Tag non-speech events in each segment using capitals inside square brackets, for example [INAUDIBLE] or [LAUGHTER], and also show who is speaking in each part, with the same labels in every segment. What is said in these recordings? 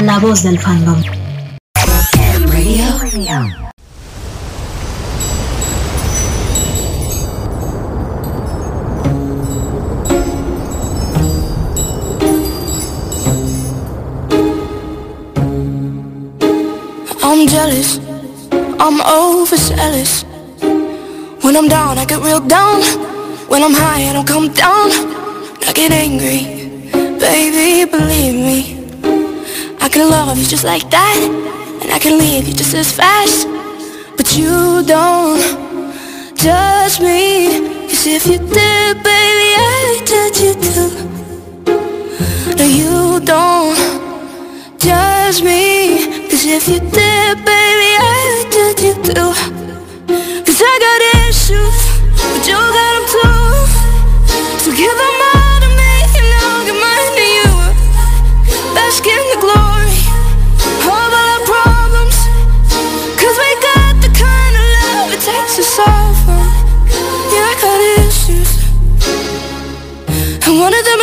Speaker 1: la voz del fandom.
Speaker 2: I'm jealous, I'm overzealous. When I'm down, I get real down. When I'm high, I don't come down. I get angry, baby, believe me. I can love you just like that, and I can leave you just as fast. But you don't judge me, cause if you did, baby, I'd judge you too. No, you don't judge me Cause if you did, baby, I'd judge you too Cause I got issues, but you got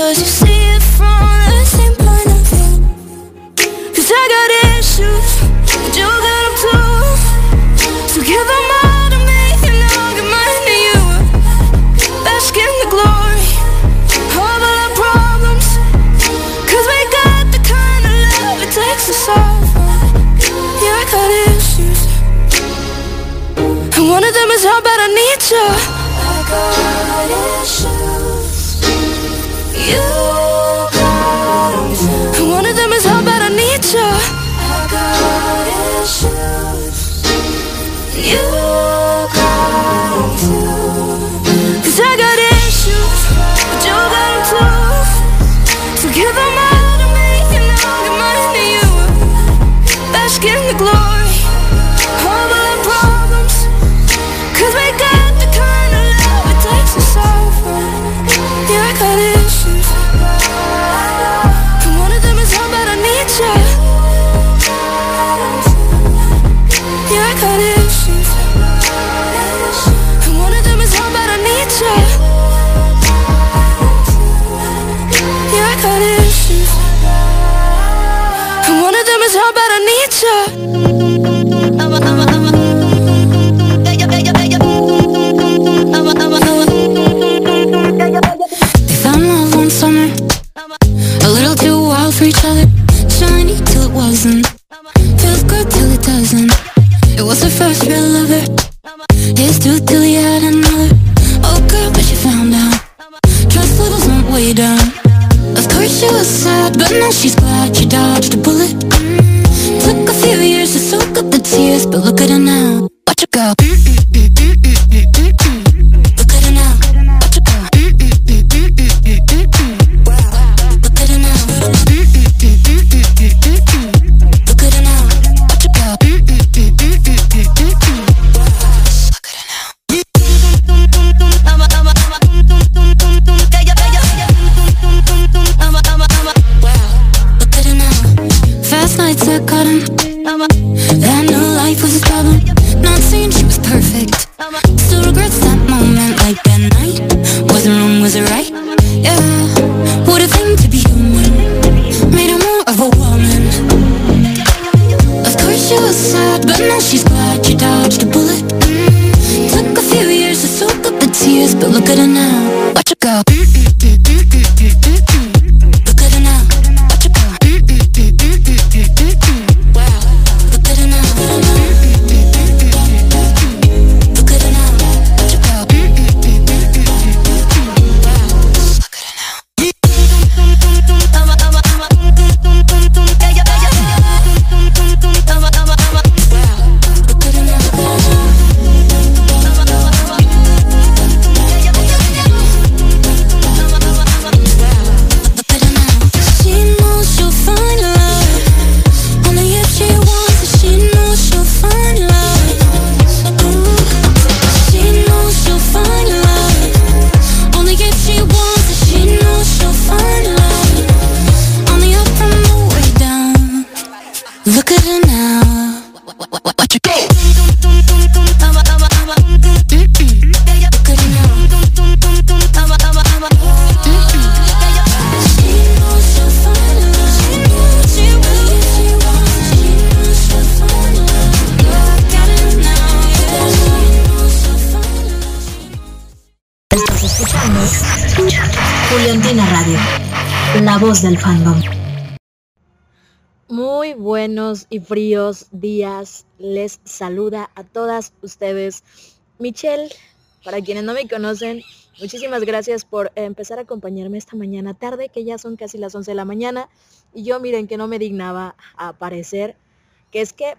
Speaker 2: Cause you see it from the same point of view. Cause I got issues, but you got them too So give them all to me and I'll give mine to you. Bask in the glory of all our problems. Cause we got the kind of love it takes to solve. Yeah, I got issues. And one of them is how bad I need you I got issues You
Speaker 3: she's glad she dodged a bullet
Speaker 1: fríos días. Les saluda a todas ustedes Michelle. Para quienes no me conocen, muchísimas gracias por empezar a acompañarme esta mañana tarde, que ya son casi las 11 de la mañana. Y yo miren que no me dignaba a aparecer, que es que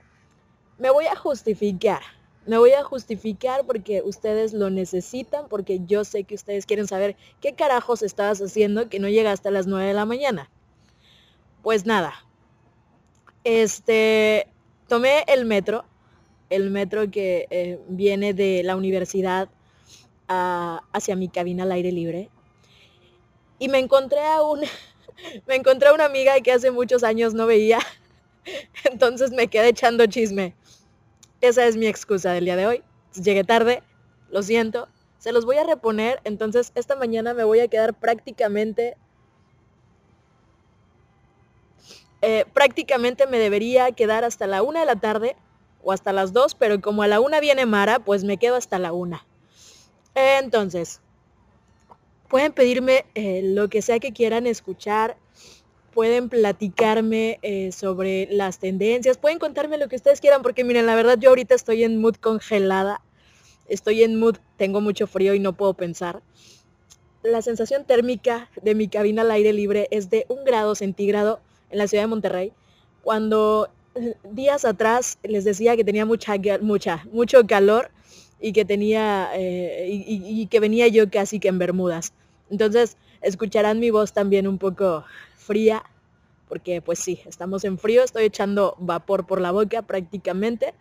Speaker 1: me voy a justificar. Me voy a justificar porque ustedes lo necesitan, porque yo sé que ustedes quieren saber qué carajos estabas haciendo que no llega hasta las 9 de la mañana. Pues nada, este, tomé el metro, el metro que eh, viene de la universidad hacia mi cabina al aire libre. Y me encontré a un, [LAUGHS] me encontré a una amiga que hace muchos años no veía. [LAUGHS] Entonces me quedé echando chisme. Esa es mi excusa del día de hoy. Llegué tarde, lo siento. Se los voy a reponer. Entonces esta mañana me voy a quedar prácticamente Eh, prácticamente me debería quedar hasta la una de la tarde o hasta las dos, pero como a la una viene Mara, pues me quedo hasta la una. entonces, pueden pedirme eh, lo que sea que quieran escuchar, pueden platicarme eh, sobre las tendencias, pueden contarme lo que ustedes quieran, porque miren, la verdad yo ahorita estoy en mood congelada, estoy en mood, tengo mucho frío y no puedo pensar. La sensación térmica de mi cabina al aire libre es de un grado centígrado en la ciudad de Monterrey, cuando eh, días atrás les decía que tenía mucha, mucha, mucho calor y que tenía, eh, y, que venía yo casi que en Bermudas. Entonces, escucharán mi voz también un poco fría, porque pues sí, estamos en frío, estoy echando vapor por la boca prácticamente,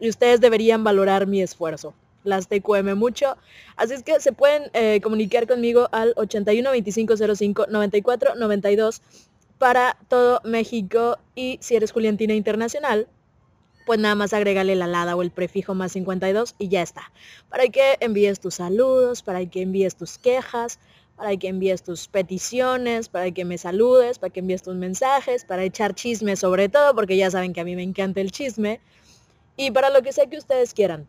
Speaker 1: y ustedes deberían valorar mi esfuerzo. Las TQM mucho. Así es que se pueden eh, comunicar conmigo al 81 25 05 94 92 para todo México y si eres Juliantina Internacional, pues nada más agrégale la lada o el prefijo más 52 y ya está. Para que envíes tus saludos, para que envíes tus quejas, para que envíes tus peticiones, para que me saludes, para que envíes tus mensajes, para echar chisme sobre todo, porque ya saben que a mí me encanta el chisme, y para lo que sea que ustedes quieran.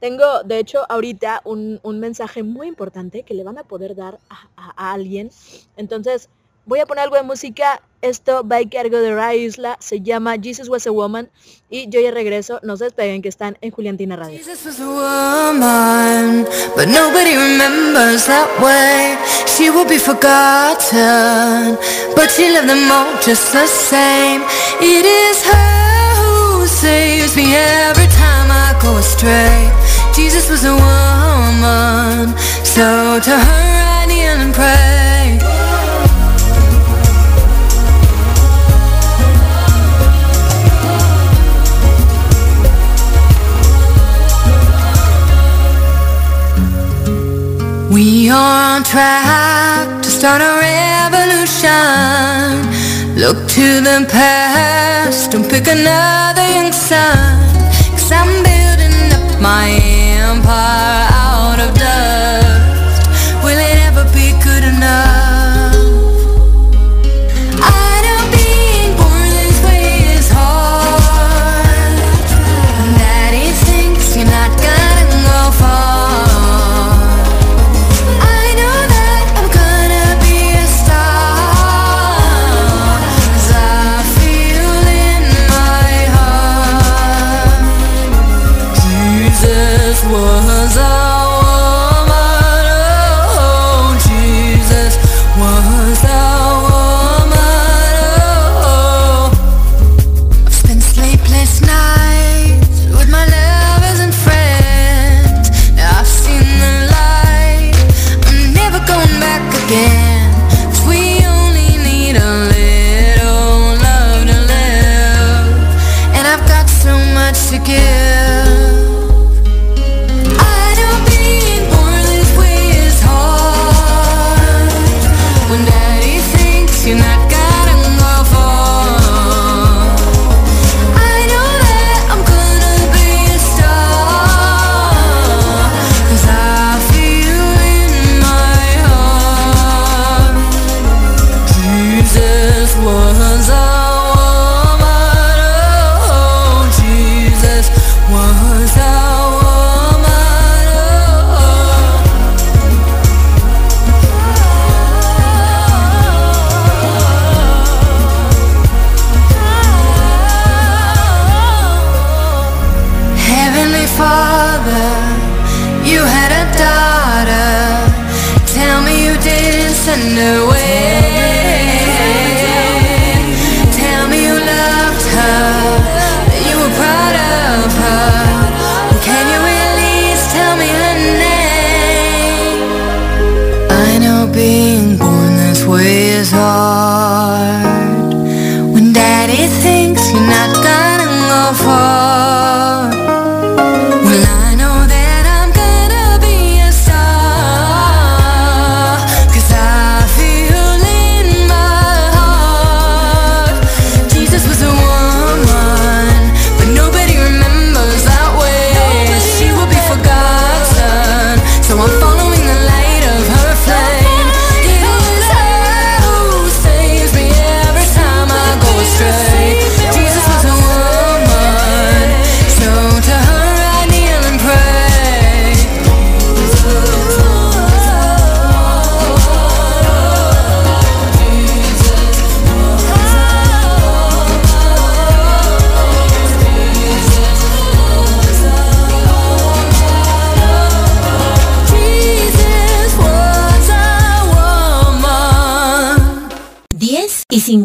Speaker 1: Tengo, de hecho, ahorita un, mensaje muy importante que le van a poder dar a alguien. Entonces, Voy a poner algo de música. Esto va a cargo de Ra Isla. Se llama Jesus Was a Woman. Y yo ya regreso. No se despeguen que están en Juliantina Radio. Jesus was a woman, but nobody remembers that way. She will be forgotten, but she loved them all just the same. It is her who saves me every time I go astray. Jesus was a woman, so to her I kneel and pray. We are on track to start a revolution. Look to the past, don't pick another young son. Cause I'm building up my empire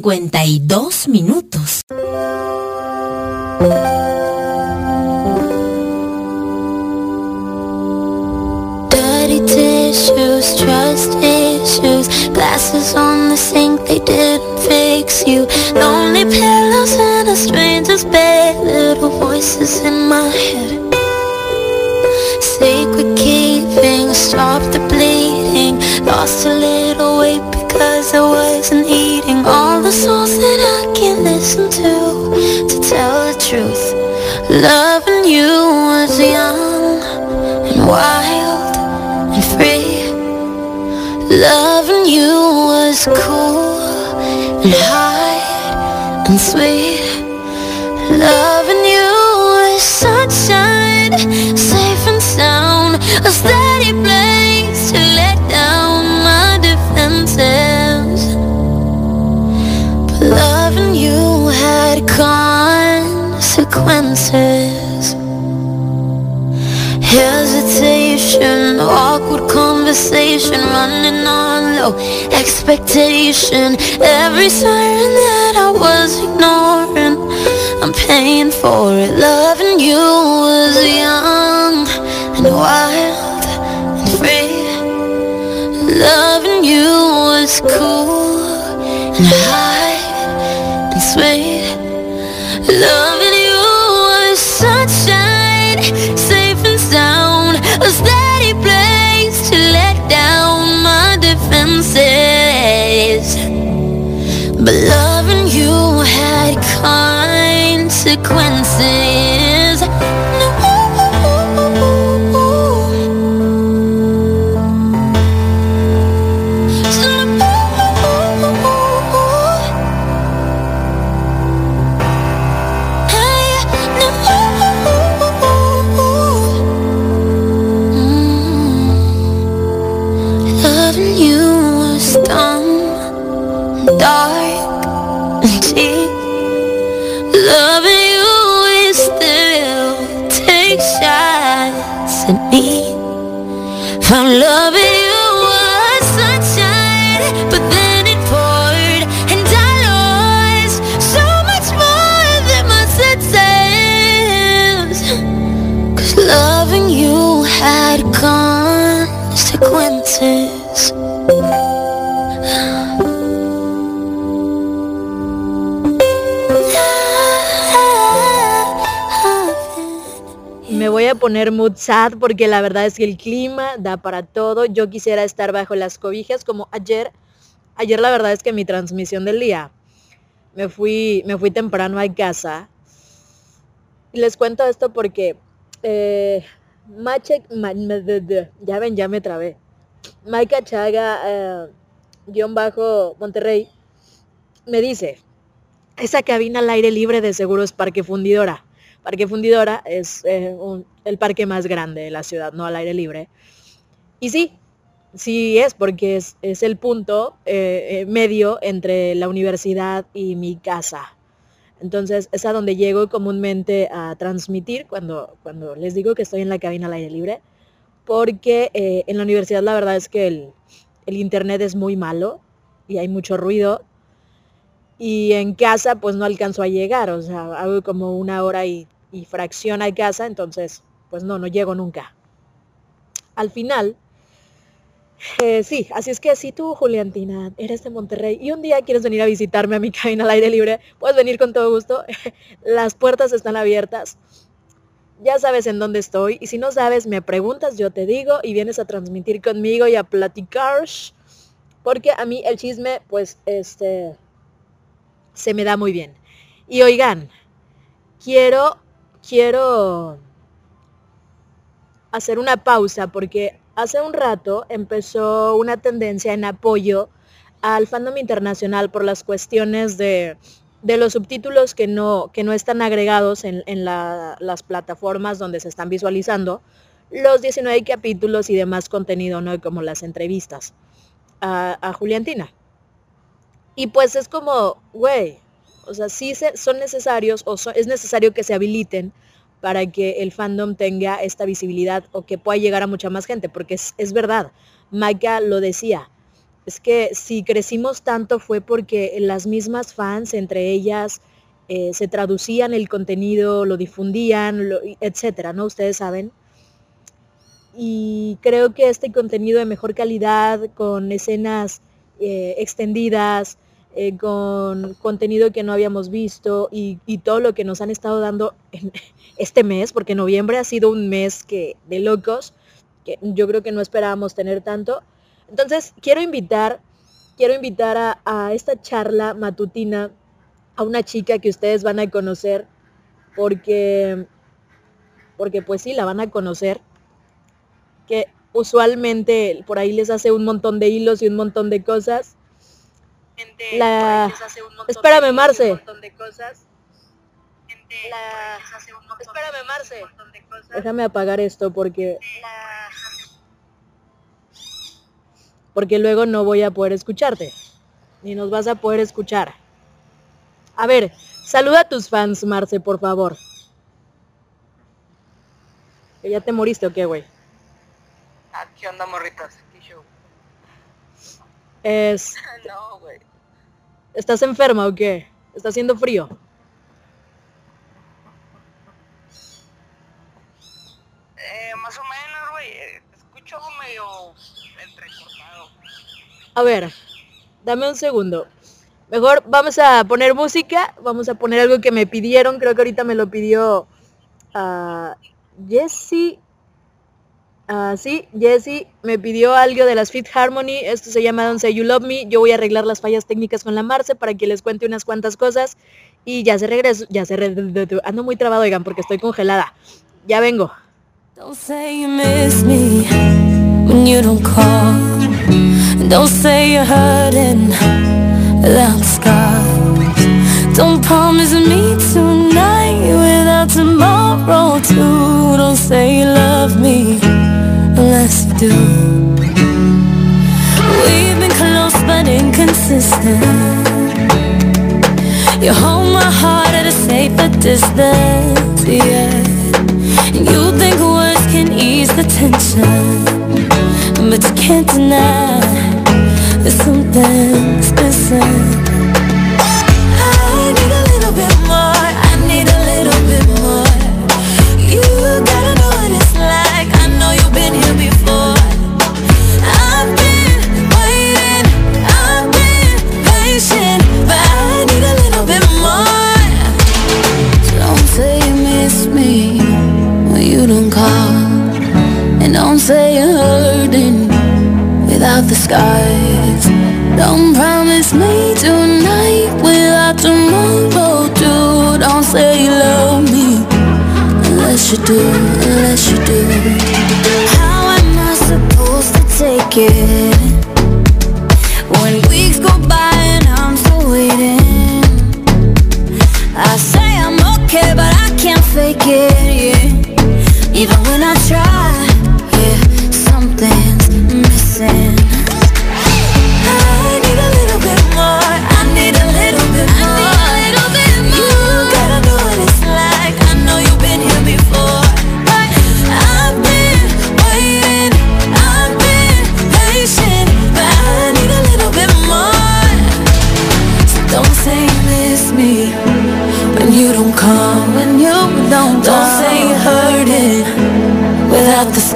Speaker 4: 52 minutos.
Speaker 2: Dirty tissues, trust issues. Glasses on the sink, they didn't fix you. Lonely pillows in a stranger's bed. Little voices in my head. Secret keeping, stop the bleeding. Lost a Loving you was young and wild and free. Loving you was cool and high and sweet. Loving you was sunshine, safe and sound consequences. Hesitation, awkward conversation Running on low expectation. Every siren that I was ignoring I'm paying for it. Loving you was young and wild and free. Loving you was cool consequences found
Speaker 1: love poner mood sad porque la verdad es que el clima da para todo. Yo quisiera estar bajo las cobijas como ayer. Ayer la verdad es que mi transmisión del día me fui, me fui temprano a casa. Y les cuento esto porque eh, ya ven, ya me trabé. Maika Chaga, eh, guion bajo Monterrey, me dice, esa cabina al aire libre de seguro es Parque Fundidora. Parque Fundidora es el parque más grande de la ciudad, no al aire libre. Y sí, sí es porque es, es el punto eh, eh, medio entre la universidad y mi casa. Entonces es a donde llego comúnmente a transmitir cuando, cuando les digo que estoy en la cabina al aire libre. Porque eh, en la universidad la verdad es que el, el internet es muy malo y hay mucho ruido. Y en casa pues no alcanzo a llegar, o sea, hago como una hora y, y fracción a casa, entonces pues no, no llego nunca. Al final, eh, sí, así es que si tú, Juliantina, eres de Monterrey y un día quieres venir a visitarme a mi [LAUGHS] cabina al aire libre, puedes venir con todo gusto. [LAUGHS] Las puertas están abiertas. Ya sabes en dónde estoy y si no sabes, me preguntas, yo te digo y vienes a transmitir conmigo y a platicar. Porque a mí el chisme, pues, este, se me da muy bien. Y oigan, quiero, quiero hacer una pausa porque hace un rato empezó una tendencia en apoyo al fandom internacional por las cuestiones de, de los subtítulos que no, que no están agregados en, en la- las plataformas donde se están visualizando los 19 capítulos y demás contenido, ¿no? Como las entrevistas a Juliantina. Y pues es como, güey, o sea, sí se- son necesarios o es necesario que se habiliten para que el fandom tenga esta visibilidad o que pueda llegar a mucha más gente, porque es, verdad, Maika lo decía,
Speaker 2: es que si crecimos tanto fue porque las mismas fans, entre ellas, eh, se traducían el contenido, lo difundían, etcétera, ¿no? Ustedes saben. Y creo que este contenido de mejor calidad, con escenas eh, extendidas, eh, con contenido que no habíamos visto y, todo lo que nos han estado dando en [LAUGHS] este mes, porque noviembre ha sido un mes que, de locos, que yo creo que no esperábamos tener tanto. Entonces, quiero invitar, quiero invitar a, a esta charla matutina a una chica que ustedes van a conocer, porque, porque pues sí, la van a conocer, que usualmente por ahí les hace un montón de hilos y un montón de cosas la... Espérame, Marce. Espérame, Marce. Déjame apagar esto porque... Porque luego no voy a poder escucharte. Ni nos vas a poder escuchar. A ver, saluda a tus fans, Marce, por favor. ¿Que ya te moriste o qué, güey?
Speaker 5: Ah, ¿qué onda, morritas?
Speaker 2: Es... [LAUGHS]
Speaker 5: no, güey.
Speaker 2: ¿Estás enferma o qué? ¿Está haciendo frío?
Speaker 5: Eh, más o menos, güey. Escucho medio entrecortado.
Speaker 2: A ver, dame un segundo. Mejor vamos a poner música, vamos a poner algo que me pidieron, creo que ahorita me lo pidió uh, Jessie Ah, sí, Jesse me pidió algo de las Fit Harmony, esto se llama Don't Say You Love Me, yo voy a arreglar las fallas técnicas con la Marce para que les cuente unas cuantas cosas y ya se regreso, ya se regreso, ando muy trabado, oigan, porque estoy congelada. Ya vengo. Say you miss me when you don't. Don't say you're hurting. Don't promise me tonight without tomorrow too. Don't say you love me. unless you do We've been close but inconsistent You hold my heart at a safer distance, yeah And you think words can ease the tension But you can't deny that something's missing skies Don't promise me tonight without tomorrow too Don't say you love me. Unless you do, unless you do. How am I supposed to take it? When weeks go by and I'm still waiting. I say I'm okay but I can't fake it, yeah. Even when I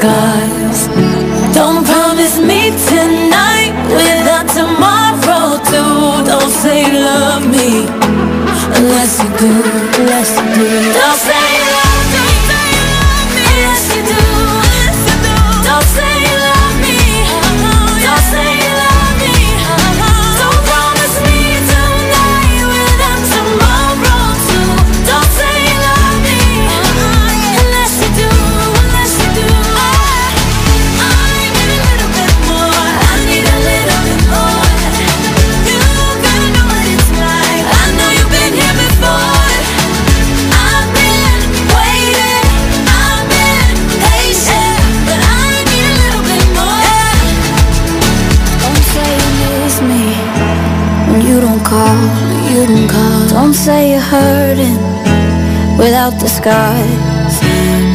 Speaker 2: Scars don't promise me tonight without tomorrow. Too Don't say you love me. Unless you do, unless you do. Don't say Don't say you're hurting without disguise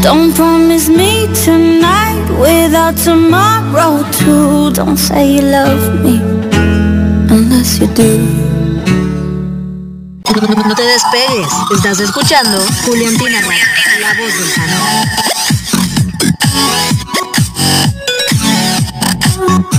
Speaker 2: Don't promise me tonight without tomorrow too Don't say you love me unless you do.
Speaker 4: No te despegues. Estás escuchando Juliantina Radio, la voz del fandom.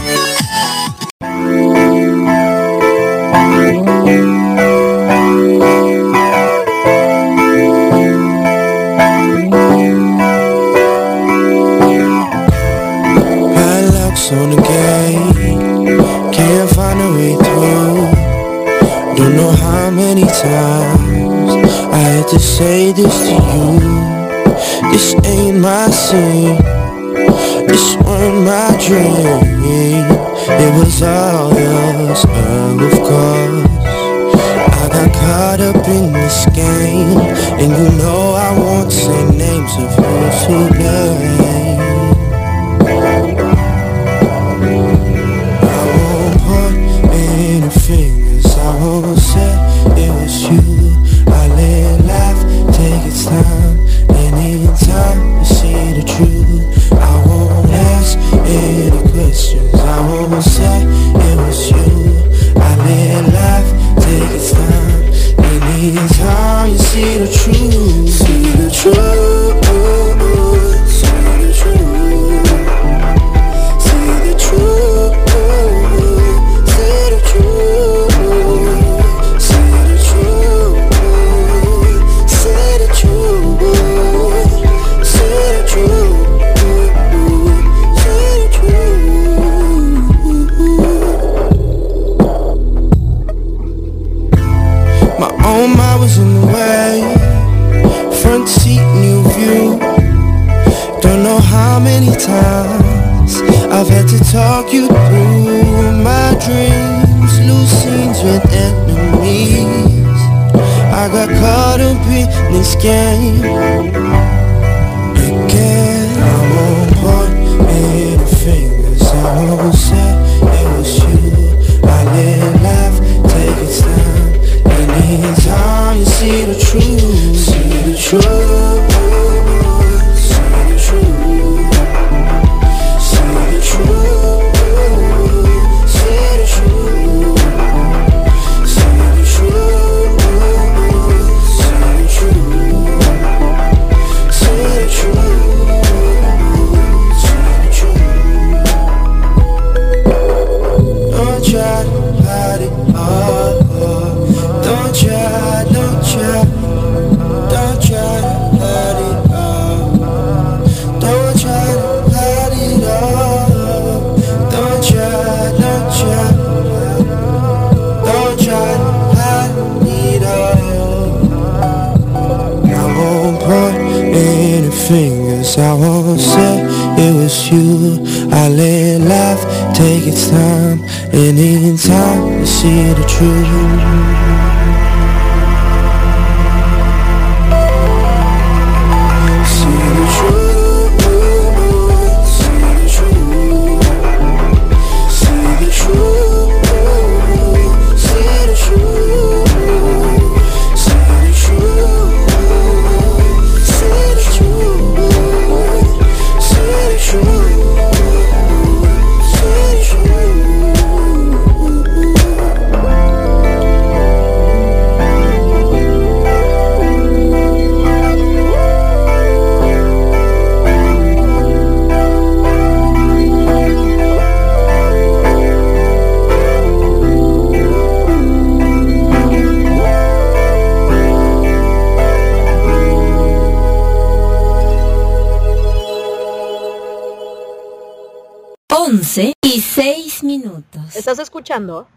Speaker 1: ¿Estás escuchando?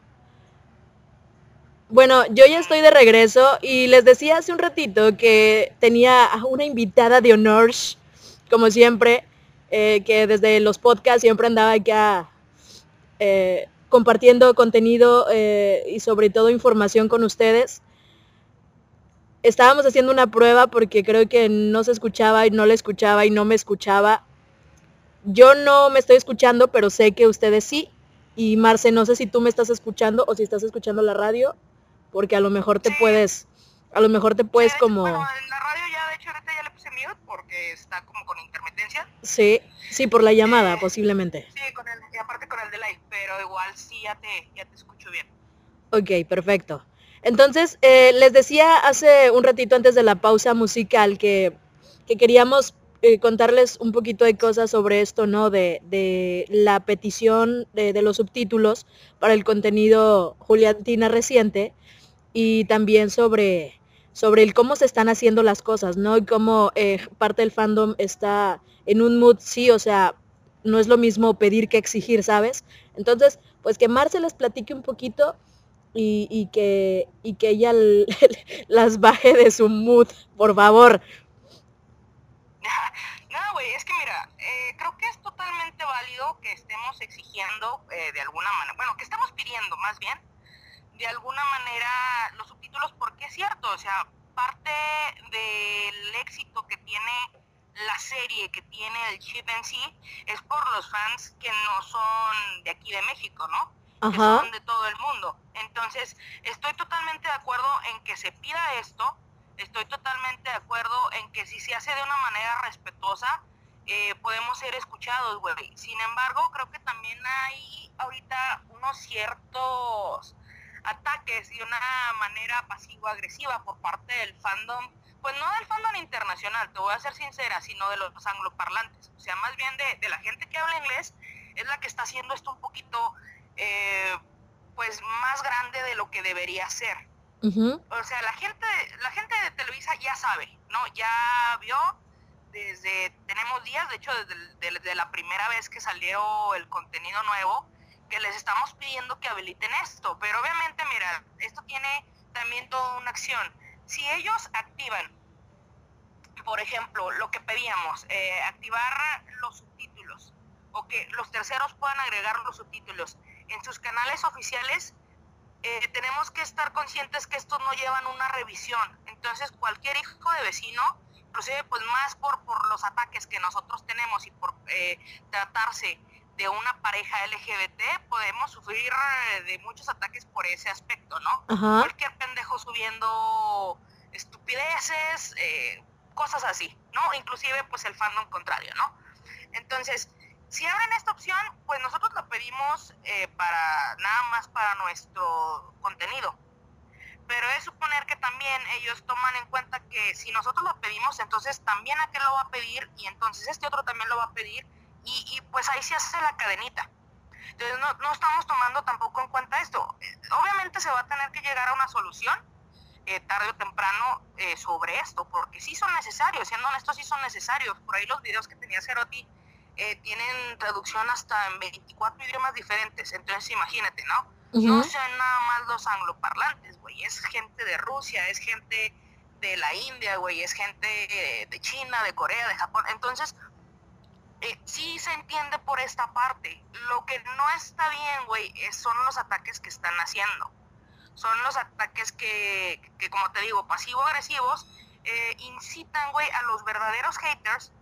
Speaker 1: Bueno, yo ya estoy de regreso y les decía hace un ratito que tenía a una invitada de honor, como siempre, eh, que desde los podcasts siempre andaba acá eh, compartiendo contenido eh, y sobre todo información con ustedes. Estábamos haciendo una prueba porque creo que no se escuchaba y no le escuchaba y no me escuchaba. Yo no me estoy escuchando, pero sé que ustedes sí. Y Marce, no sé si tú me estás escuchando o si estás escuchando la radio, porque a lo mejor te
Speaker 5: Sí.
Speaker 1: puedes, a lo mejor te puedes
Speaker 5: hecho,
Speaker 1: como,
Speaker 5: Bueno, en la radio ya, de hecho, ahorita ya le puse mute porque está como con intermitencia.
Speaker 1: sí, sí, por la llamada posiblemente.
Speaker 5: Sí, con el, y aparte con el delay, pero igual sí ya te, ya te escucho bien.
Speaker 1: Ok, perfecto. Entonces, eh, les decía hace un ratito antes de la pausa musical que, que queríamos eh, contarles un poquito de cosas sobre esto, ¿no? De, de la petición de, de, los subtítulos para el contenido Juliantina reciente y también sobre, sobre el cómo se están haciendo las cosas, ¿no? Y cómo eh, parte del fandom está en un mood, sí, o sea, no es lo mismo pedir que exigir, ¿sabes? Entonces, pues que Marce les platique un poquito y, y, que, y que ella [LAUGHS] las baje de su mood, por favor.
Speaker 5: No, güey, es que mira, eh, creo que es totalmente válido que estemos exigiendo eh, de alguna manera, bueno, que estemos pidiendo más bien, de alguna manera los subtítulos, porque es cierto, o sea, parte del éxito que tiene la serie, que tiene el chip en sí, es por los fans que no son de aquí de México, ¿no? que son de todo el mundo. Entonces, estoy totalmente de acuerdo en que se pida esto, estoy totalmente de acuerdo en que si se hace de una manera respetuosa, eh, podemos ser escuchados, güey. Sin embargo, creo que también hay ahorita unos ciertos ataques de una manera pasivo-agresiva por parte del fandom, pues no del fandom internacional, te voy a ser sincera, sino de los angloparlantes. O sea, más bien de, la gente que habla inglés es la que está haciendo esto un poquito eh, pues más grande de lo que debería ser. O sea, la gente, la gente de Televisa ya sabe, ¿no? Ya vio desde, tenemos días, de hecho, desde, la primera vez que salió el contenido nuevo, que les estamos pidiendo que habiliten esto. Pero obviamente, mira, esto tiene también toda una acción. Si ellos activan, por ejemplo, lo que pedíamos, eh, activar los subtítulos, o que los terceros puedan agregar los subtítulos, en sus canales oficiales, eh, tenemos que estar conscientes que estos no llevan una revisión. Entonces, cualquier hijo de vecino, inclusive pues más por, por los ataques que nosotros tenemos y por eh, tratarse de una pareja LGBT, podemos sufrir eh, de muchos ataques por ese aspecto, ¿no? Cualquier pendejo subiendo estupideces, eh, cosas así, ¿no? Inclusive pues el fandom contrario, ¿no? Entonces, si abren esta opción, pues nosotros lo pedimos eh, para nada más para nuestro contenido. Pero es suponer que también ellos toman en cuenta que si nosotros lo pedimos, entonces también aquel lo va a pedir y entonces este otro también lo va a pedir y, pues ahí se hace la cadenita. Entonces no, no, estamos tomando tampoco en cuenta esto. Obviamente se va a tener que llegar a una solución eh, tarde o temprano eh, sobre esto, porque sí son necesarios, siendo honestos, sí son necesarios. Por ahí los videos que tenía Ceroti eh, tienen traducción hasta en 24 idiomas diferentes. Entonces, imagínate, ¿no? No son nada más los angloparlantes, güey. Es gente de Rusia, es gente de la India, güey. Es gente de, China, de Corea, de Japón. Entonces, eh, sí se entiende por esta parte. Lo que no está bien, güey, son los ataques que están haciendo. Son los ataques que, que como te digo, pasivo-agresivos, eh, incitan, güey, a los verdaderos haters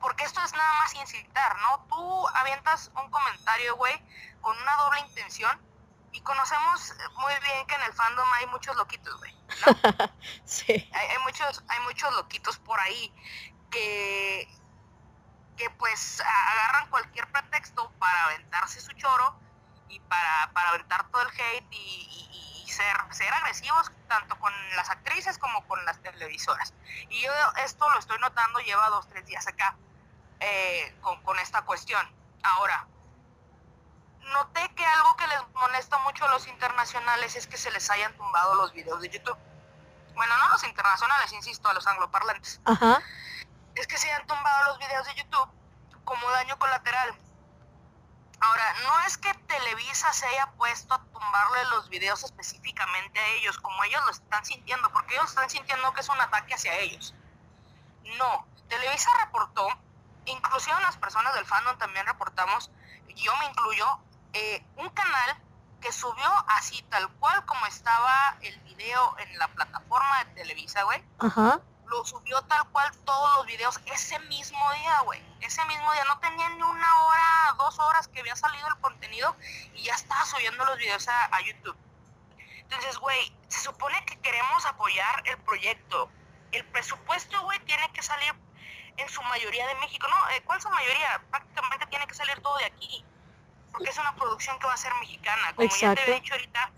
Speaker 5: porque esto es nada más incitar, ¿no? Tú avientas un comentario, güey, con una doble intención y conocemos muy bien que en el fandom hay muchos loquitos, güey, ¿no? [LAUGHS]
Speaker 1: sí.
Speaker 5: Hay, muchos, hay muchos loquitos por ahí que, que pues agarran cualquier pretexto para aventarse su choro y para, para aventar todo el hate y, y, ser, ser agresivos tanto con las actrices como con las televisoras. Y yo esto lo estoy notando, lleva dos, tres días acá. Eh, con, con, esta cuestión. Ahora, noté que algo que les molesta mucho a los internacionales es que se les hayan tumbado los videos de YouTube. Bueno, no a los internacionales, insisto, a los angloparlantes.
Speaker 1: Ajá.
Speaker 5: Es que se hayan tumbado los videos de YouTube como daño colateral. Ahora, no es que Televisa se haya puesto a tumbarle los videos específicamente a ellos, como ellos lo están sintiendo, porque ellos están sintiendo que es un ataque hacia ellos. No, Televisa reportó inclusive las personas del fandom también reportamos, yo me incluyo, eh, un canal que subió así tal cual como estaba el video en la plataforma de Televisa, güey.
Speaker 1: Ajá.
Speaker 5: Lo subió tal cual todos los videos ese mismo día, güey. Ese mismo día. No tenía ni una hora, dos horas que había salido el contenido y ya estaba subiendo los videos a, a YouTube. Entonces, güey, se supone que queremos apoyar el proyecto. El presupuesto, güey, tiene que salir en su mayoría de México. No, eh, ¿cuál su mayoría? Prácticamente tiene que salir todo de aquí, porque es una producción que va a ser mexicana. Como ya te he dicho ahorita,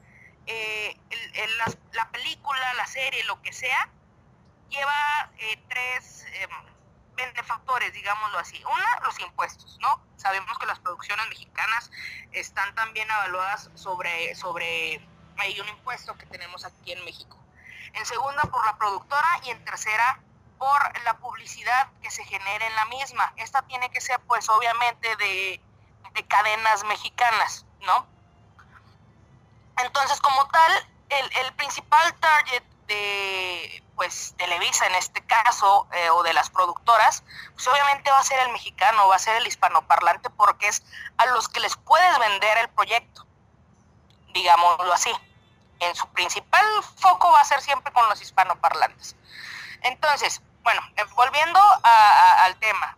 Speaker 5: eh, el- la película, la serie, lo que sea, lleva eh, tres em, benefactores, digámoslo así. Una, los impuestos, ¿no? Sabemos que las producciones mexicanas están también evaluadas sobre, sobre hay un impuesto que tenemos aquí en México. En segunda, por la productora y en tercera, por la publicidad que se genera en la misma. Esta tiene que ser, pues, obviamente, de, de cadenas mexicanas, ¿no? Entonces, como tal, el, el principal target de, pues, Televisa en este caso, eh, o de las productoras, pues obviamente va a ser el mexicano, va a ser el hispanoparlante, porque es a los que les puedes vender el proyecto, digámoslo así. En su principal foco va a ser siempre con los hispanoparlantes. Entonces, bueno, eh, volviendo a- a- al tema,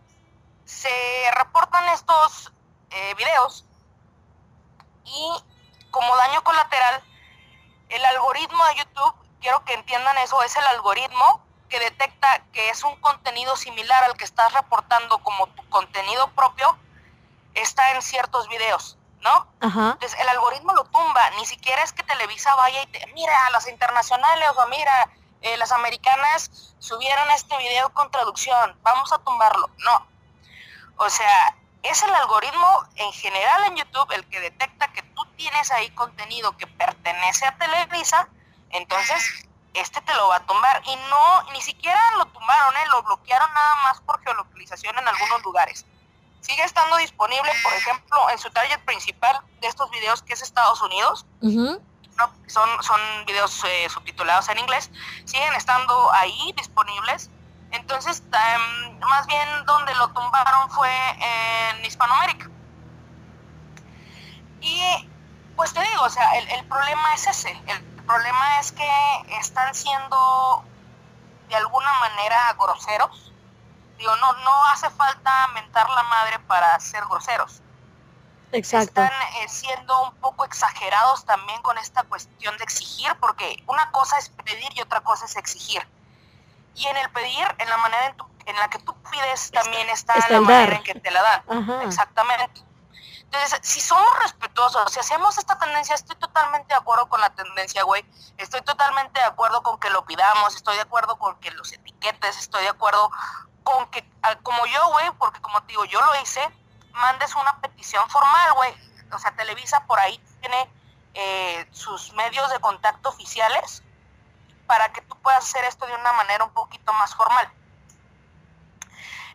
Speaker 5: se reportan estos eh, videos y como daño colateral, el algoritmo de YouTube, quiero que entiendan eso, es el algoritmo que detecta que es un contenido similar al que estás reportando como tu contenido propio, está en ciertos videos, ¿no?
Speaker 1: Ajá.
Speaker 5: Entonces el algoritmo lo tumba, ni siquiera es que Televisa vaya y te, mira, las internacionales o mira, eh, las americanas subieron este video con traducción, vamos a tumbarlo. No. O sea, es el algoritmo en general en YouTube el que detecta que tú tienes ahí contenido que pertenece a Televisa, entonces este te lo va a tumbar. Y no, ni siquiera lo tumbaron, ¿eh? lo bloquearon nada más por geolocalización en algunos lugares. Sigue estando disponible, por ejemplo, en su target principal de estos videos, que es Estados Unidos. ¿No? Son, son videos eh, subtitulados en inglés. Siguen estando ahí disponibles. Entonces, em, más bien donde lo tumbaron fue en Hispanoamérica. Y pues te digo, o sea, el, el problema es ese. El problema es que están siendo de alguna manera groseros. Digo, no, no hace falta mentar la madre para ser groseros
Speaker 1: Exacto.
Speaker 5: están eh, siendo un poco exagerados también con esta cuestión de exigir, porque una cosa es pedir y otra cosa es exigir. Y en el pedir, en la manera en, tu- en la que tú pides, también está,
Speaker 1: está
Speaker 5: la manera
Speaker 1: dar.
Speaker 5: en que te la dan.
Speaker 1: Ajá.
Speaker 5: Exactamente. Entonces, si somos respetuosos, si hacemos esta tendencia, estoy totalmente de acuerdo con la tendencia, güey. Estoy totalmente de acuerdo con que lo pidamos, estoy de acuerdo con que los etiquetes, estoy de acuerdo con que, ah, como yo, güey, porque como te digo, yo lo hice, mandes una petición formal, güey. O sea, Televisa por ahí tiene eh, sus medios de contacto oficiales para que tú puedas hacer esto de una manera un poquito más formal.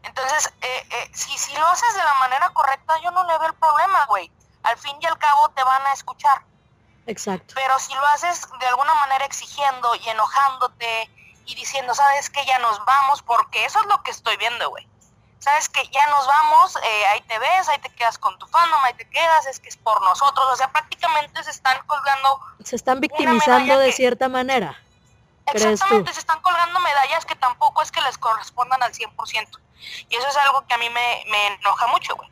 Speaker 5: Entonces, eh, eh, si, si lo haces de la manera correcta, yo no le veo el problema, güey. Al fin y al cabo te van a escuchar.
Speaker 1: Exacto.
Speaker 5: Pero si lo haces de alguna manera exigiendo y enojándote y diciendo, sabes que ya nos vamos, porque eso es lo que estoy viendo, güey. Sabes que ya nos vamos, eh, ahí te ves, ahí te quedas con tu fandom, ahí te quedas, es que es por nosotros. O sea, prácticamente se están colgando
Speaker 1: Se están victimizando de
Speaker 5: que-
Speaker 1: cierta manera.
Speaker 5: Exactamente, se están colgando medallas que tampoco es que les correspondan al 100%. Y eso es algo que a mí me, me enoja mucho, güey.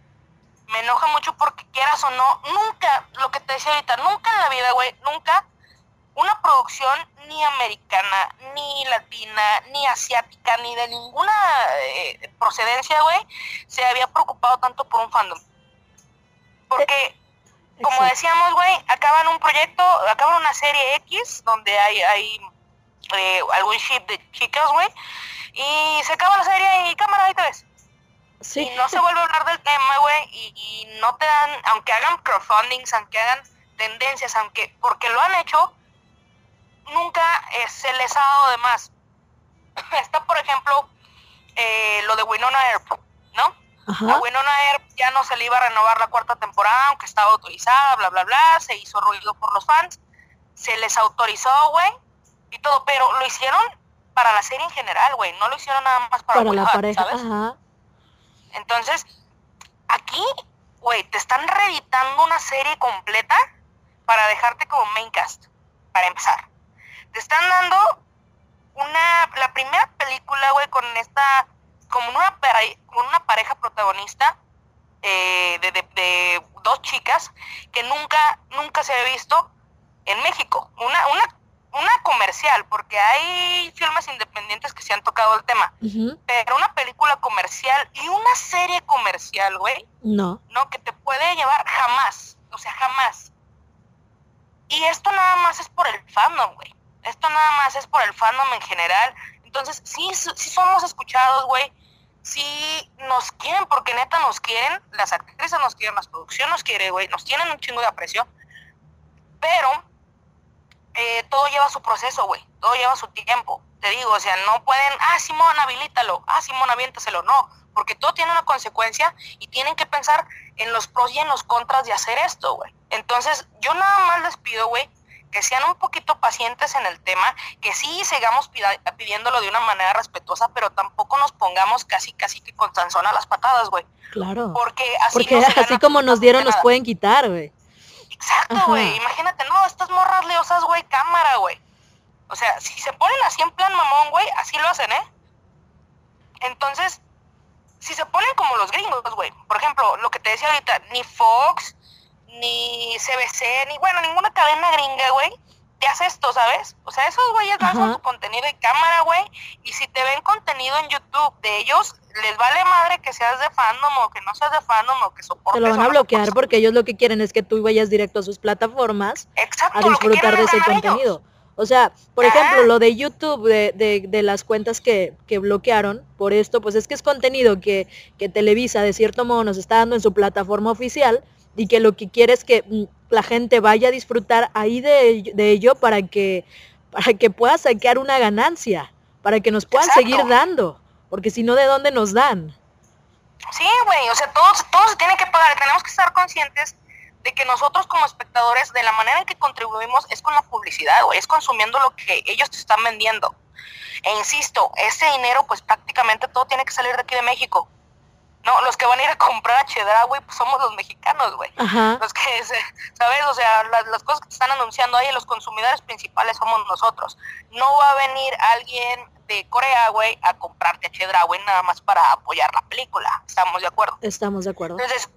Speaker 5: Me enoja mucho porque quieras o no, nunca, lo que te decía ahorita, nunca en la vida, güey, nunca una producción ni americana, ni latina, ni asiática, ni de ninguna eh, procedencia, güey, se había preocupado tanto por un fandom. Porque como
Speaker 1: Exacto.
Speaker 5: decíamos, güey, acaban un proyecto, acaban una serie X donde hay, hay eh, algún ship de chicas, güey, y se acaba la serie y cámara, ahí te ves.
Speaker 1: Sí.
Speaker 5: Y no se vuelve a hablar del tema, güey, y, y no te dan, aunque hagan crowdfundings, aunque hagan tendencias, aunque, porque lo han hecho, nunca eh, se les ha dado de más. [LAUGHS] Está, por ejemplo, eh, lo de Winona Earp, ¿no? A
Speaker 1: Ajá.
Speaker 5: Winona Earp ya no se le iba a renovar la cuarta temporada, aunque estaba autorizada, bla, bla, bla, se hizo ruido por los fans, se les autorizó, güey, y todo, pero lo hicieron para la serie en general, güey, no lo hicieron nada más para,
Speaker 1: Para la pareja.
Speaker 5: ¿sabes?
Speaker 1: Ajá.
Speaker 5: Entonces, aquí, güey, te están reeditando una serie completa para dejarte como main cast, para empezar. Te están dando una, la primera película, güey, con esta, como una, con una pareja protagonista eh, de, de- de dos chicas que nunca, nunca se había visto en México. Una, una, una comercial, porque hay filmes independientes que se han tocado el tema pero una película comercial y una serie comercial, güey,
Speaker 1: No.
Speaker 5: no, que te puede llevar jamás, o sea, jamás. Y esto nada más es por el fandom, güey. Esto nada más es por el fandom en general. Entonces, sí, sí somos escuchados, güey. Sí nos quieren, porque neta nos quieren. Las actrices nos quieren, las producciones nos quieren, güey. Nos tienen un chingo de aprecio. Pero eh, todo lleva su proceso, güey. Todo lleva su tiempo. Te digo, o sea, no pueden, ah, Simón, habilítalo. Ah, Simón, aviéntaselo. No, porque todo tiene una consecuencia y tienen que pensar en los pros y en los contras de hacer esto, güey. Entonces, yo nada más les pido, güey, que sean un poquito pacientes en el tema, que sí sigamos pidiéndolo de una manera respetuosa, pero tampoco nos pongamos casi, casi que con Sansón a las patadas, güey.
Speaker 1: Claro.
Speaker 5: Porque así,
Speaker 1: Porque así como nos dieron, nos pueden quitar, güey.
Speaker 5: Exacto, güey. Imagínate, no, estas morras leosas, güey, cámara, güey. O sea, si se ponen así en plan mamón, güey, así lo hacen, ¿eh? Entonces, si se ponen como los gringos, güey. Por ejemplo, lo que te decía ahorita, ni Fox, ni CBC, ni bueno, ninguna cadena gringa, güey, te hace esto, ¿sabes? O sea, esos güeyes lanzan su contenido de cámara, güey, y si te ven contenido en YouTube de ellos, les vale madre que seas de fandom o que no seas de fandom o que soportes.
Speaker 1: Te lo van a bloquear porque ellos lo que quieren es que tú vayas directo a sus plataformas
Speaker 5: Exacto,
Speaker 1: a disfrutar de ese contenido. O sea, por ejemplo, lo de YouTube, de, de, de las cuentas que, que, bloquearon por esto, pues es que es contenido que, que Televisa de cierto modo nos está dando en su plataforma oficial y que lo que quiere es que mm, la gente vaya a disfrutar ahí de, de ello para que, para que pueda sacar una ganancia, para que nos puedan
Speaker 5: Exacto.
Speaker 1: seguir dando, porque si no, ¿de dónde nos dan?
Speaker 5: Sí, güey, o sea, todos, todos se tiene que pagar, tenemos que estar conscientes de que nosotros como espectadores, de la manera en que contribuimos es con la publicidad, güey, es consumiendo lo que ellos te están vendiendo. E insisto, ese dinero, pues prácticamente todo tiene que salir de aquí de México. No, los que van a ir a comprar a Chedra, güey, pues somos los mexicanos, güey. Los que, [LAUGHS] ¿sabes? O sea, las, las, cosas que te están anunciando ahí, los consumidores principales somos nosotros. No va a venir alguien de Corea, güey, a comprarte a Chedra, güey, nada más para apoyar la película. ¿Estamos de acuerdo?
Speaker 1: Estamos de acuerdo.
Speaker 5: Entonces,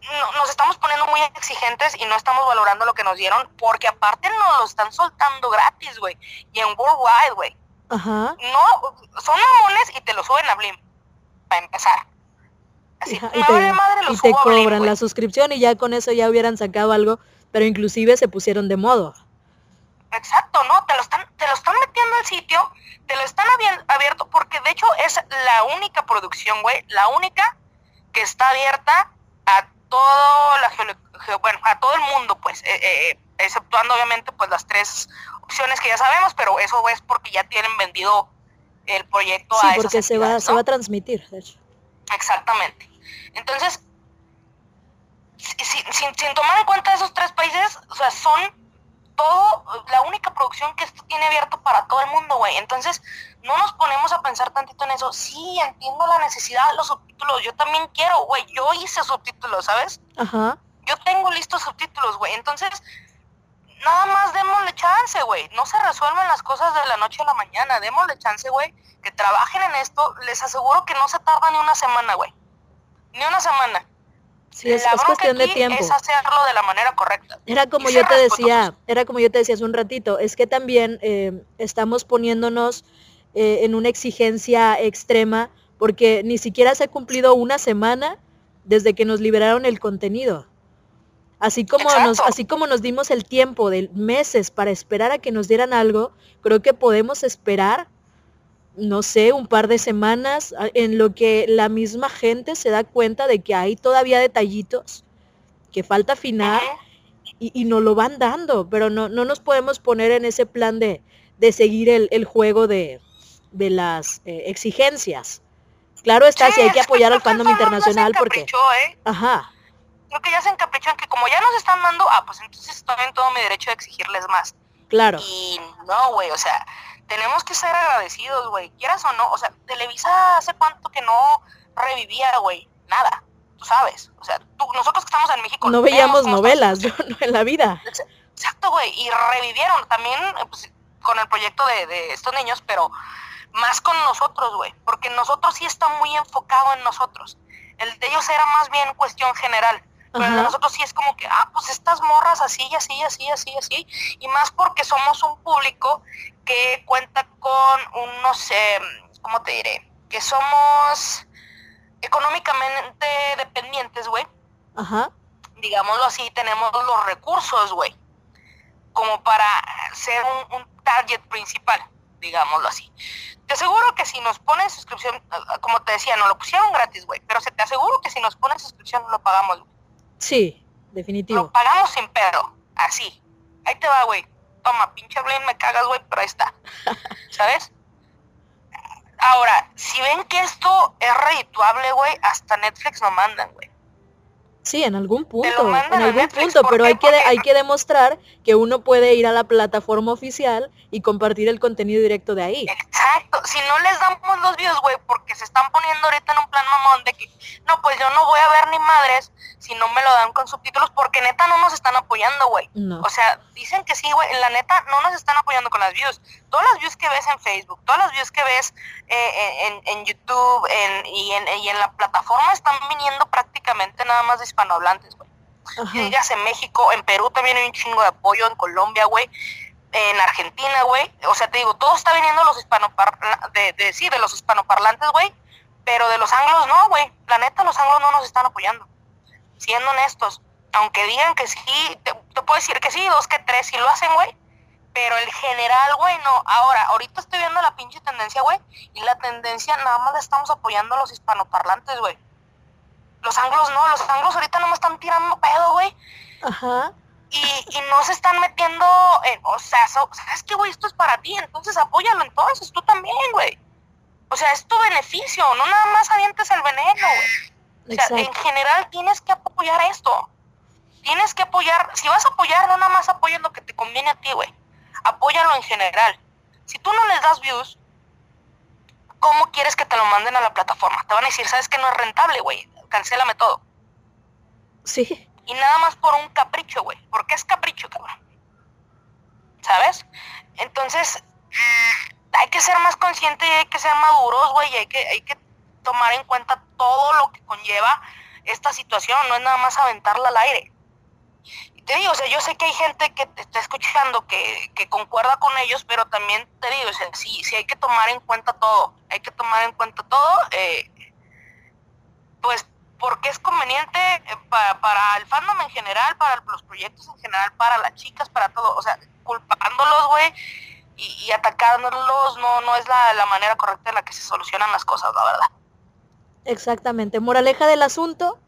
Speaker 5: no, nos estamos poniendo muy exigentes y no estamos valorando lo que nos dieron porque aparte nos lo están soltando gratis, güey. Y en Worldwide, güey.
Speaker 1: Ajá.
Speaker 5: No, son mamones y te lo suben a Blim. Para empezar. Así,
Speaker 1: Ajá, y te,
Speaker 5: madre,
Speaker 1: y cobran la suscripción y ya con eso ya hubieran sacado algo, pero inclusive se pusieron de modo.
Speaker 5: Exacto, ¿no? Te lo están, te lo están metiendo al sitio, te lo están abier- abierto, porque de hecho es la única producción, güey, la única que está abierta a todo la bueno, a todo el mundo, pues, eh, eh, exceptuando obviamente pues las tres opciones que ya sabemos, pero eso es porque ya tienen vendido el proyecto
Speaker 1: Sí,
Speaker 5: a esas
Speaker 1: porque se va, se va a transmitir, de hecho.
Speaker 5: Exactamente. Entonces, si- si- sin, sin tomar en cuenta esos tres países, o sea, son todo, la única producción que esto tiene abierto para todo el mundo, güey. Entonces, no nos ponemos a pensar tantito en eso. Sí, entiendo la necesidad de los subtítulos. Yo también quiero, güey. Yo hice subtítulos, ¿sabes?
Speaker 1: Ajá.
Speaker 5: Yo tengo listos subtítulos, güey. Entonces, nada más démosle chance, güey. No se resuelven las cosas de la noche a la mañana. Démosle chance, güey. Que trabajen en esto. Les aseguro que no se tarda ni una semana, güey. Ni una semana.
Speaker 1: Sí, es,
Speaker 5: la
Speaker 1: es
Speaker 5: bronca
Speaker 1: cuestión de tiempo.
Speaker 5: Es hacerlo de la manera correcta.
Speaker 1: Era como yo te decía, era como yo te decía hace un ratito, es que también eh, estamos poniéndonos eh, en una exigencia extrema porque ni siquiera se ha cumplido una semana desde que nos liberaron el contenido. Así como nos, así como nos dimos el tiempo de meses para esperar a que nos dieran algo, creo que podemos esperar, no sé, un par de semanas en lo que la misma gente se da cuenta de que hay todavía detallitos que falta afinar y, y nos lo van dando, pero no, no nos podemos poner en ese plan de, de seguir el, el juego de, de las eh, exigencias. Claro está,
Speaker 5: Sí,
Speaker 1: si hay que apoyar al fandom internacional porque...
Speaker 5: ¿eh?
Speaker 1: Ajá,
Speaker 5: Creo que ya se encaprichó en que como ya nos están dando, ah, pues entonces estoy en todo mi derecho de exigirles más.
Speaker 1: claro.
Speaker 5: Y no, güey, o sea, tenemos que ser agradecidos, güey. Quieras o no, o sea, Televisa hace cuánto que no revivía, güey. Nada, tú sabes. O sea, tú, nosotros que estamos en México.
Speaker 1: No veíamos novelas, [LAUGHS] yo no en la vida.
Speaker 5: Ex- Exacto, güey. Y revivieron también pues, con el proyecto de, de estos niños, pero más con nosotros, güey. Porque nosotros sí está muy enfocado en nosotros. El de ellos era más bien cuestión general. Pero
Speaker 1: Ajá.
Speaker 5: nosotros sí es como que, ah, pues estas morras así, así, así, así, así. Y más porque somos un público que cuenta con un, no sé, ¿cómo te diré? Que somos económicamente dependientes, güey
Speaker 1: Ajá,
Speaker 5: digámoslo así, tenemos los recursos, güey. como para ser un, un target principal, digámoslo así. Te aseguro que si nos ponen suscripción, como te decía, no lo pusieron gratis, güey, pero se te aseguro que si nos ponen suscripción lo pagamos, güey.
Speaker 1: Sí,
Speaker 5: Lo
Speaker 1: definitivo.
Speaker 5: pagamos sin pedo, así. Ahí te va, güey. Toma, pinche Blaine, me cagas, güey, pero ahí está. [LAUGHS] ¿Sabes? Ahora, si ven que esto es redituable, güey, hasta Netflix lo mandan, güey.
Speaker 1: Sí, en algún punto, en algún
Speaker 5: Netflix,
Speaker 1: punto,
Speaker 5: ¿por
Speaker 1: pero hay que, hay que demostrar que uno puede ir a la plataforma oficial y compartir el contenido directo de ahí.
Speaker 5: Exacto. Si no les damos los views, güey, porque se están poniendo ahorita en un plan mamón de que, no, pues yo no voy a ver ni madres si no me lo dan con subtítulos, porque neta no nos están apoyando, güey.
Speaker 1: No.
Speaker 5: O sea, dicen que sí, güey, la neta no nos están apoyando con las views. Todas las views que ves en Facebook, todas las views que ves eh, en, en YouTube en, y, en, y en la plataforma están viniendo prácticamente nada más de hispanohablantes, güey. Y digas en México, en Perú también hay un chingo de apoyo, en Colombia, güey, en Argentina, güey. O sea, te digo, todo está viniendo los hispanoparlantes, de, de, sí, de los hispanoparlantes, güey, pero de los anglos no, güey. La neta, los anglos no nos están apoyando. Siendo honestos, aunque digan que sí, te, te puedo decir que sí, dos que tres sí lo hacen, güey. Pero el general, güey, no. Ahora, ahorita estoy viendo la pinche tendencia, güey, y la tendencia nada más la estamos apoyando a los hispanoparlantes, güey. Los anglos no, los anglos ahorita no me están tirando pedo, güey
Speaker 1: Ajá.
Speaker 5: y, y no se están metiendo en, o sea, so- ¿sabes qué, güey? Esto es para ti, entonces apóyalo entonces, tú también, güey. O sea, es tu beneficio, no nada más avientes el veneno, güey. O sea, en general tienes que apoyar esto. Tienes que apoyar, si vas a apoyar, no nada más apoyes lo que te conviene a ti, güey. Apóyalo en general. Si tú no les das views, ¿cómo quieres que te lo manden a la plataforma? Te van a decir, ¿sabes que no es rentable, güey? Cancélame todo.
Speaker 1: Sí.
Speaker 5: Y nada más por un capricho, güey. Porque es capricho, cabrón. ¿Sabes? Entonces, hay que ser más conscientes y hay que ser maduros, güey. Y hay que, hay que tomar en cuenta todo lo que conlleva esta situación. No es nada más aventarla al aire. Y te digo, o sea, yo sé que hay gente que te está escuchando que, que concuerda con ellos, pero también te digo, o sea, sí, sí hay que tomar en cuenta todo. Hay que tomar en cuenta todo. eh, pues porque es conveniente eh, para, para el fandom en general, para los proyectos en general, para las chicas, para todo. O sea, culpándolos, güey, y, y atacándolos no, no es la, la manera correcta en la que se solucionan las cosas, la verdad.
Speaker 1: Exactamente. Moraleja del asunto,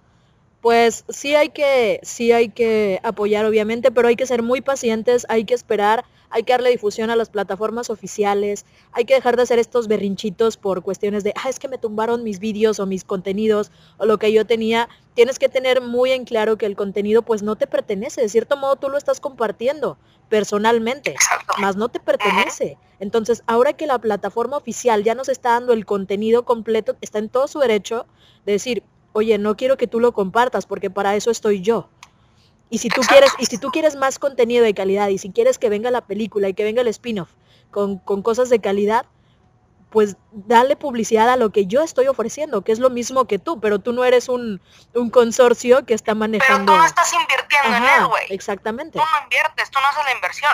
Speaker 1: pues sí hay que, sí hay que apoyar obviamente, pero hay que ser muy pacientes, hay que esperar, hay que darle difusión a las plataformas oficiales, hay que dejar de hacer estos berrinchitos por cuestiones de, ah, es que me tumbaron mis vídeos o mis contenidos o lo que yo tenía. Tienes que tener muy en claro que el contenido pues no te pertenece, de cierto modo tú lo estás compartiendo personalmente más no te pertenece. Entonces, ahora que la plataforma oficial ya nos está dando el contenido completo, está en todo su derecho de decir, oye, no quiero que tú lo compartas porque para eso estoy yo. Y si tú quieres, y si tú quieres más contenido de calidad, y si quieres que venga la película y que venga el spin-off con, con cosas de calidad, pues dale publicidad a lo que yo estoy ofreciendo, que es lo mismo que tú, pero tú no eres un, un consorcio que está
Speaker 5: Pero
Speaker 1: manejando.
Speaker 5: tú no estás invirtiendo en él, güey.
Speaker 1: exactamente.
Speaker 5: Tú no inviertes, tú no haces la inversión.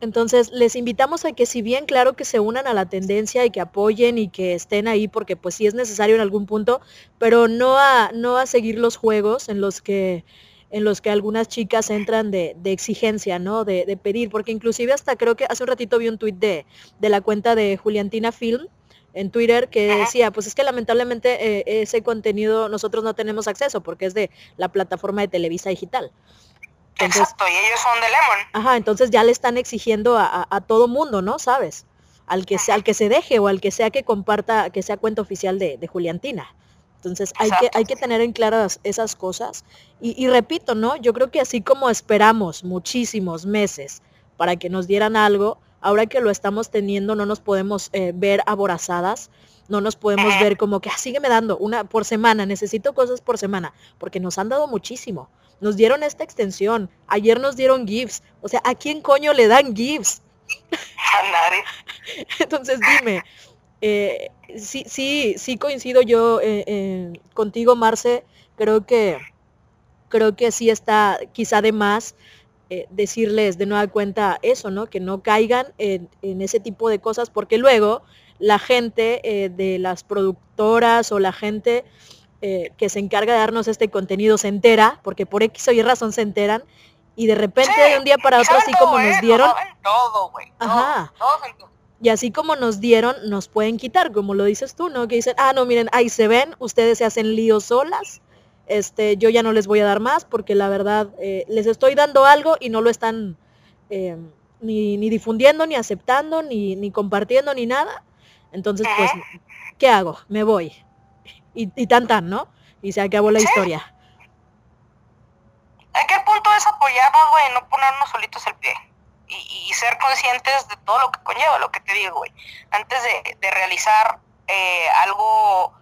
Speaker 1: Entonces, les invitamos a que si bien claro que se unan a la tendencia y que apoyen y que estén ahí porque pues sí es necesario en algún punto, pero no a no a seguir los juegos en los que en los que algunas chicas entran de, de exigencia, ¿no? De, de pedir, porque inclusive hasta creo que hace un ratito vi un tuit de, de la cuenta de Juliantina Film en Twitter que decía, pues es que lamentablemente eh, ese contenido nosotros no tenemos acceso porque es de la plataforma de Televisa Digital. Entonces,
Speaker 5: Exacto, y ellos son de Lemon.
Speaker 1: Ajá, entonces ya le están exigiendo a, a- a todo mundo, ¿no? ¿Sabes? Al que, sea, al que se deje o al que sea que comparta, que sea cuenta oficial de, de Juliantina. Entonces hay que, hay que tener en claras esas cosas. Y, y repito, ¿no? Yo creo que así como esperamos muchísimos meses para que nos dieran algo, ahora que lo estamos teniendo no nos podemos eh, ver aborazadas, no nos podemos ver como que, ah, sígueme dando una por semana, necesito cosas por semana, porque nos han dado muchísimo. Nos dieron esta extensión, ayer nos dieron GIFs, o sea, ¿a quién coño le dan GIFs? [LAUGHS] [LAUGHS] Entonces dime, eh, sí, sí, sí coincido yo eh, eh, contigo, Marce, creo que, creo que sí está quizá de más eh, decirles de nueva cuenta eso, ¿no? Que no caigan en, en ese tipo de cosas, porque luego la gente de las productoras o la gente que se encarga de darnos este contenido se entera, porque por X o Y razón se enteran, Y de repente
Speaker 5: Sí,
Speaker 1: de un día para otro, así como nos dieron,
Speaker 5: todo, güey. todo,
Speaker 1: Ajá.
Speaker 5: todo.
Speaker 1: Y así como nos dieron, nos pueden quitar, como lo dices tú, ¿no? Que dicen, ah, no, miren, ahí se ven, ustedes se hacen líos solas, este, yo ya no les voy a dar más porque la verdad eh, les estoy dando algo y no lo están eh, ni, ni difundiendo, ni aceptando, ni, ni compartiendo, ni nada. Entonces, pues. ¿qué hago? Me voy. Y, y tan tan, ¿no? Y se acabó la
Speaker 5: Sí.
Speaker 1: historia.
Speaker 5: Aquí el punto es apoyarnos, güey, no ponernos solitos el pie. Y, y ser conscientes de todo lo que conlleva, lo que te digo, güey. Antes de, realizar eh, algo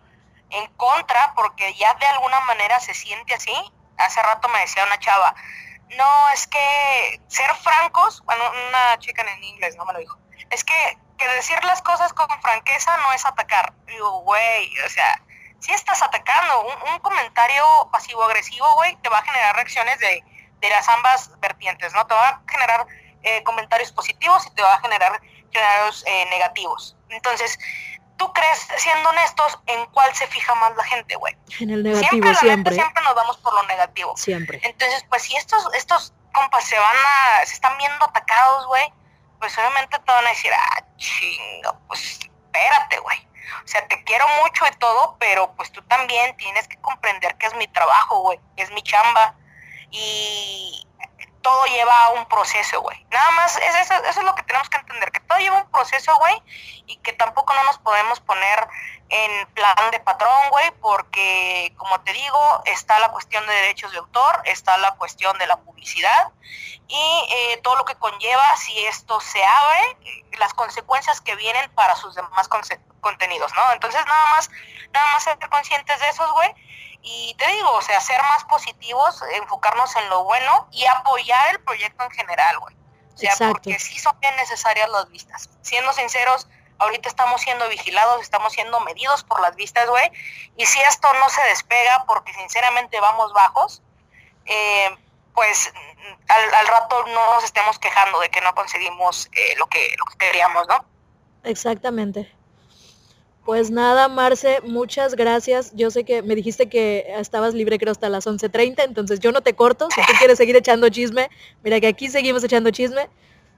Speaker 5: en contra, porque ya de alguna manera se siente así. Hace rato me decía una chava, no, es que ser francos, bueno, una chica en inglés no me lo dijo, es que, que decir las cosas con franqueza no es atacar. Digo, güey, o sea, si estás atacando, un, un comentario pasivo-agresivo, güey, te va a generar reacciones de, de las ambas vertientes, ¿no? Te va a generar eh, comentarios positivos y te va a generar comentarios eh, negativos. Entonces, ¿tú crees, siendo honestos, en cuál se fija más la gente, güey?
Speaker 1: En el
Speaker 5: Siempre,
Speaker 1: negativo,
Speaker 5: la neta,
Speaker 1: siempre.
Speaker 5: siempre nos vamos por lo negativo.
Speaker 1: Siempre.
Speaker 5: Entonces, pues si estos, estos compas se van a, se están viendo atacados, güey, pues obviamente te van a decir, ah, chinga, pues espérate, güey. O sea, te quiero mucho y todo, pero pues tú también tienes que comprender que es mi trabajo, güey, es mi chamba. Y todo lleva a un proceso, güey. Nada más, es eso, eso es lo que tenemos que entender, que todo lleva un proceso, güey, y que tampoco no nos podemos poner en plan de patrón, güey, porque como te digo, está la cuestión de derechos de autor, está la cuestión de la publicidad y eh, todo lo que conlleva si esto se abre, eh, las consecuencias que vienen para sus demás conce- contenidos, ¿no? Entonces nada más, nada más ser conscientes de esos, güey. Y te digo, o sea, ser más positivos, enfocarnos en lo bueno y apoyar el proyecto en general, güey. O sea,
Speaker 1: Exacto.
Speaker 5: porque sí son bien necesarias las vistas. Siendo sinceros, ahorita estamos siendo vigilados, estamos siendo medidos por las vistas, güey. Y si esto no se despega, porque sinceramente vamos bajos, eh, pues al, al rato no nos estemos quejando de que no conseguimos eh, lo, que, lo que queríamos, ¿no?
Speaker 1: Exactamente. Pues nada, Marce, muchas gracias. Yo sé que me dijiste que estabas libre creo hasta las 11.30, entonces yo no te corto. Si tú quieres seguir echando chisme, mira que aquí seguimos echando chisme,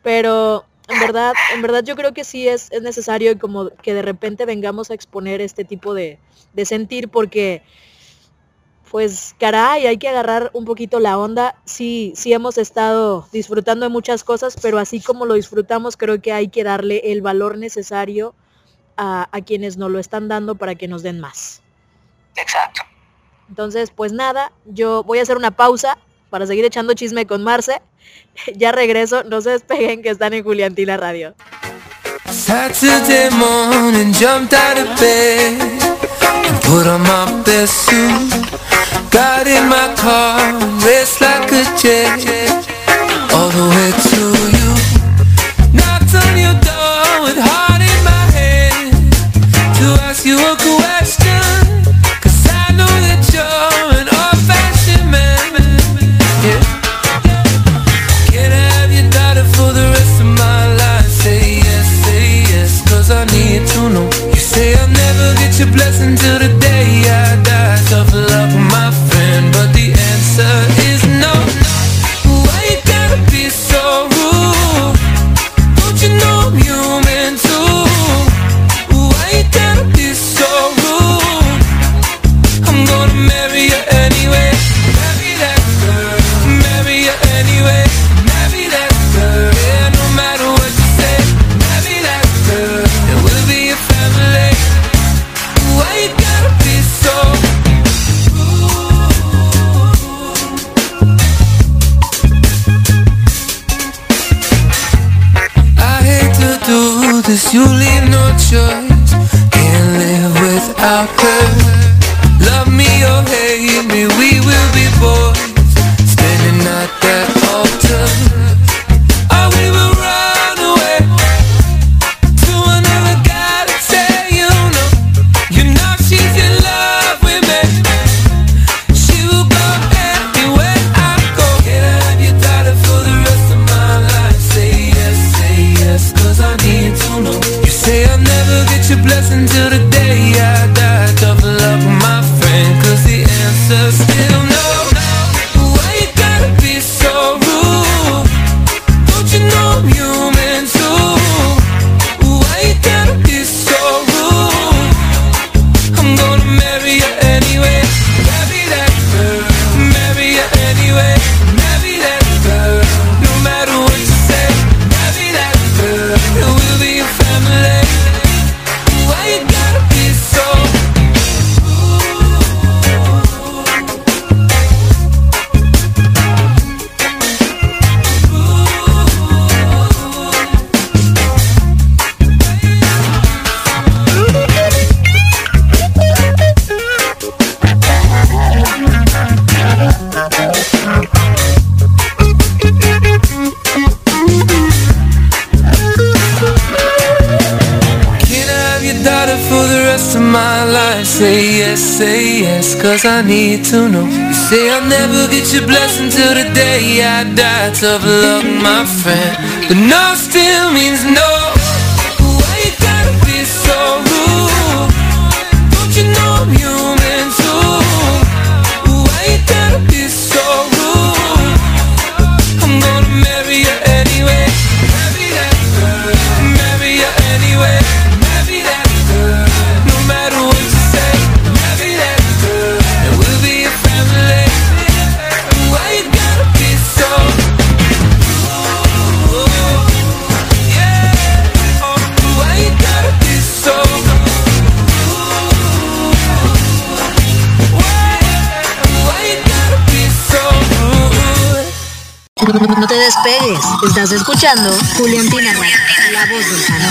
Speaker 1: pero en verdad, en verdad yo creo que sí es, es necesario como que de repente vengamos a exponer este tipo de, de sentir porque pues caray, hay que agarrar un poquito la onda. Sí, sí hemos estado disfrutando de muchas cosas, pero así como lo disfrutamos, creo que hay que darle el valor necesario a, a quienes nos lo están dando para que nos den más.
Speaker 5: Exacto.
Speaker 1: Entonces, pues nada, yo voy a hacer una pausa para seguir echando chisme con Marce. [LAUGHS] Ya regreso, no se despeguen que están en Juliantina Radio.
Speaker 6: Saturday morning, jumped out of bed and put on my best suit. Got in my car, and raced like a jet all the way to you. Knocked on your door with heart in my head to ask you a question. Blessing to the day of luck, my friend. But no
Speaker 2: Estás escuchando Julián Pinarra, la voz del.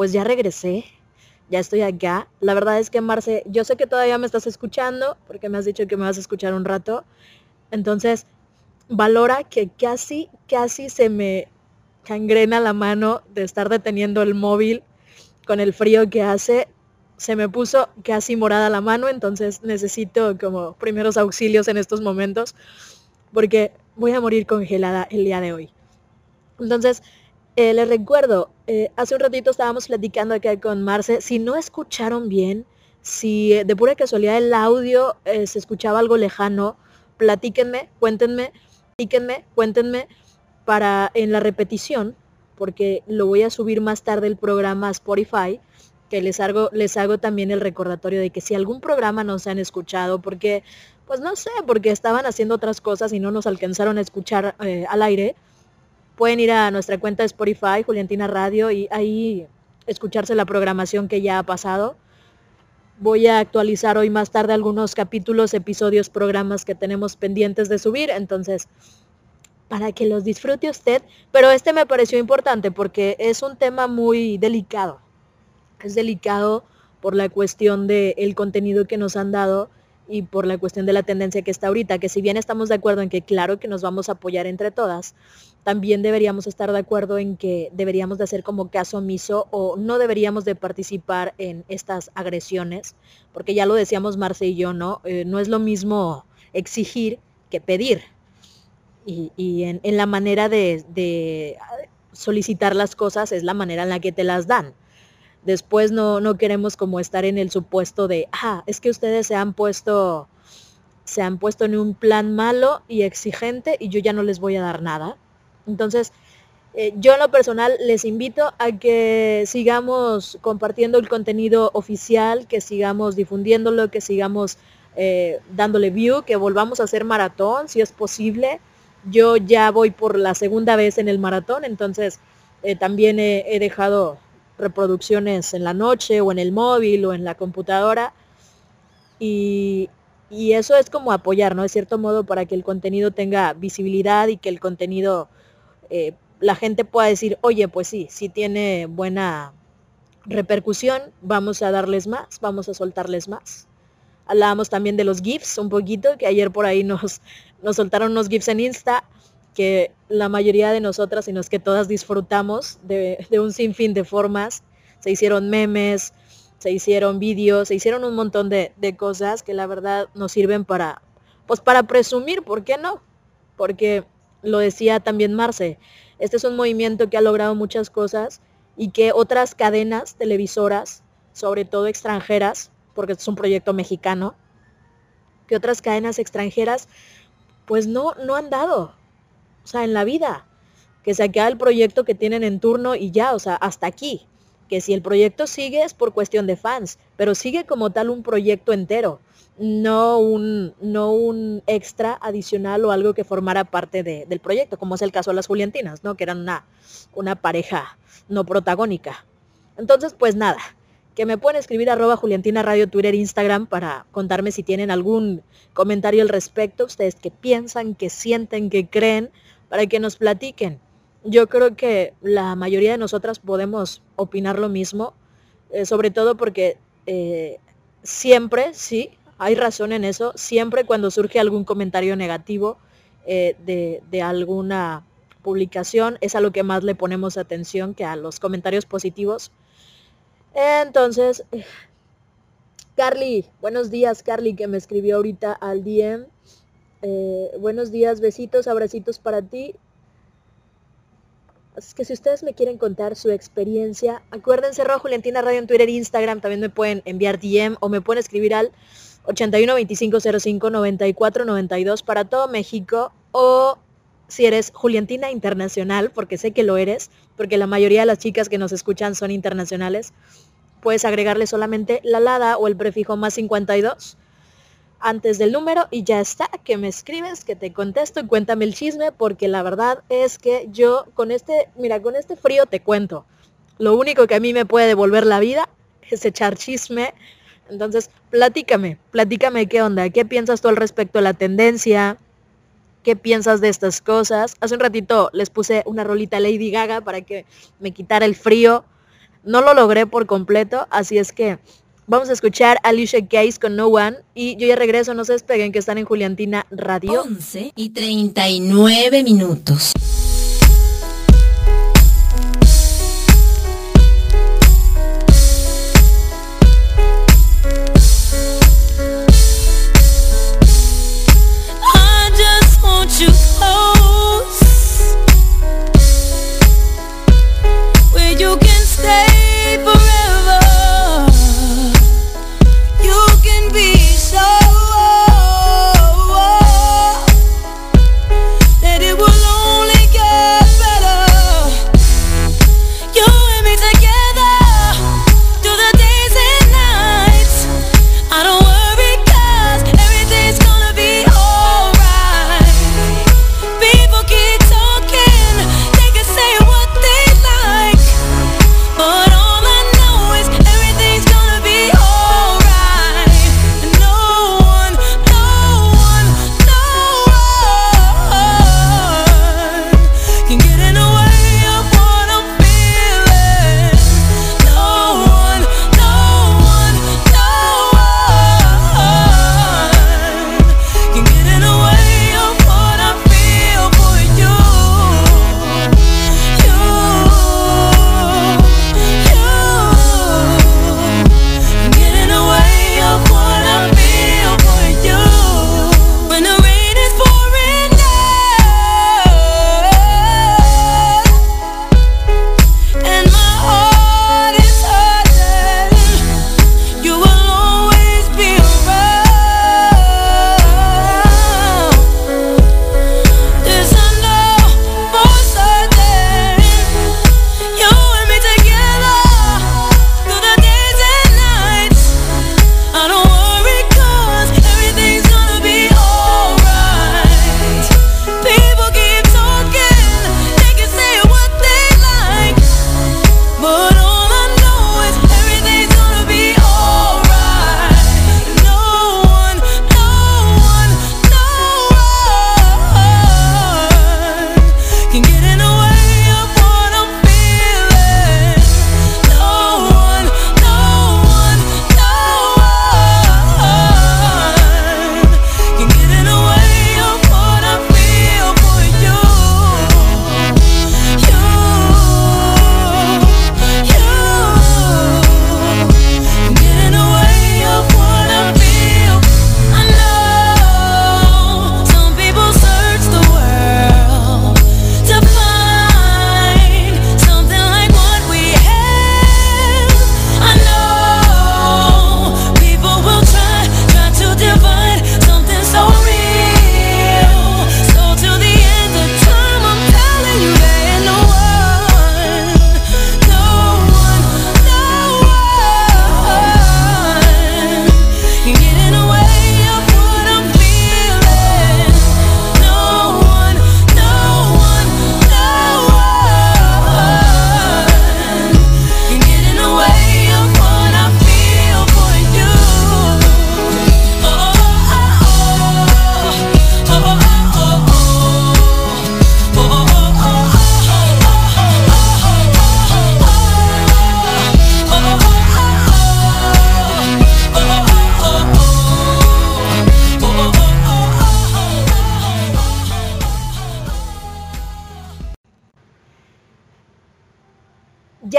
Speaker 1: Pues ya regresé, ya estoy acá. La verdad es que Marce, yo sé que todavía me estás escuchando, porque me has dicho que me vas a escuchar un rato. Entonces, valora que casi, casi se me cangrena la mano de estar deteniendo el móvil con el frío que hace. Se me puso casi morada la mano, entonces necesito como primeros auxilios en estos momentos, porque voy a morir congelada el día de hoy. Entonces, eh, les recuerdo, eh, hace un ratito estábamos platicando acá con Marce. Si no escucharon bien, si eh, de pura casualidad el audio se escuchaba algo lejano, platíquenme, cuéntenme, platíquenme, cuéntenme para en la repetición, porque lo voy a subir más tarde el programa a Spotify, que les hago, les hago también el recordatorio de que si algún programa no se han escuchado, porque, pues no sé, porque estaban haciendo otras cosas y no nos alcanzaron a escuchar al aire, pueden ir a nuestra cuenta de Spotify, Juliantina Radio, y ahí escucharse la programación que ya ha pasado. Voy a actualizar hoy más tarde algunos capítulos, episodios, programas que tenemos pendientes de subir, entonces para que los disfrute usted. Pero este me pareció importante porque es un tema muy delicado. Es delicado por la cuestión del contenido que nos han dado y por la cuestión de la tendencia que está ahorita, que si bien estamos de acuerdo en que claro que nos vamos a apoyar entre todas, también deberíamos estar de acuerdo en que deberíamos de hacer como caso omiso o no deberíamos de participar en estas agresiones, porque ya lo decíamos Marce y yo, ¿no? Eh, no es lo mismo exigir que pedir. Y, en, la manera de solicitar las cosas es la manera en la que te las dan. Después no, no queremos como estar en el supuesto de, ah, es que ustedes se han puesto, se han puesto en un plan malo y exigente y yo ya no les voy a dar nada entonces, eh, yo en lo personal les invito a que sigamos compartiendo el contenido oficial, que sigamos difundiéndolo, que sigamos eh, dándole view, que volvamos a hacer maratón si es posible. Yo ya voy por la segunda vez en el maratón, entonces eh, también he, dejado reproducciones en la noche o en el móvil o en la computadora. Y, y eso es como apoyar, ¿no? De cierto modo para que el contenido tenga visibilidad y que el contenido eh, la gente pueda decir, oye, pues sí, sí tiene buena repercusión, vamos a darles más, vamos a soltarles más. Hablábamos también de los GIFs un poquito, que ayer por ahí nos, nos soltaron unos GIFs en Insta, que la mayoría de nosotras, y no es que todas disfrutamos de, de un sinfín de formas. Se hicieron memes, se hicieron vídeos, se hicieron un montón de, de, cosas que la verdad nos sirven para, pues para presumir, ¿por qué no? Porque lo decía también Marce, este es un movimiento que ha logrado muchas cosas y que otras cadenas televisoras, sobre todo extranjeras, porque es un proyecto mexicano, que otras cadenas extranjeras pues no, no han dado, sea, en la vida, que se acaba el proyecto que tienen en turno y ya, o sea, hasta aquí, que si el proyecto sigue es por cuestión de fans, pero sigue como tal un proyecto entero no un, no un extra adicional o algo que formara parte del proyecto, como es el caso de las Juliantinas, ¿no? Que eran una, una pareja no protagónica. Entonces, pues nada, que me pueden escribir arroba Juliantina Radio, Twitter, Instagram para contarme si tienen algún comentario al respecto, ustedes qué piensan, qué sienten, qué creen, para que nos platiquen. Yo creo que la mayoría de nosotras podemos opinar lo mismo, eh, sobre todo porque eh, siempre, sí, hay razón en eso, siempre cuando surge algún comentario negativo eh, de, de alguna publicación es a lo que más le ponemos atención que a los comentarios positivos. Entonces, Carly, buenos días Carly que me escribió ahorita al DM. Eh, buenos días, besitos, abracitos para ti. Es que si ustedes me quieren contar su experiencia, acuérdense, Rojo Juliantina Radio en Twitter e Instagram, también me pueden enviar DM o me pueden escribir al 81 25 05 94 92 para todo México o si eres Juliantina Internacional, porque sé que lo eres, porque la mayoría de las chicas que nos escuchan son internacionales, puedes agregarle solamente la lada o el prefijo más 52 antes del número y ya está, que me escribes, que te contesto y cuéntame el chisme, porque la verdad es que yo con este, mira, con este frío te cuento. Lo único que a mí me puede devolver la vida es echar chisme. Entonces, platícame, platícame qué onda, qué piensas tú al respecto de la tendencia, qué piensas de estas cosas. Hace un ratito les puse una rolita Lady Gaga para que me quitara el frío. No lo logré por completo, así es que vamos a escuchar a Alicia Keys con No One y yo ya regreso, no se despeguen que están en Juliantina Radio.
Speaker 2: 11 y 39 minutos.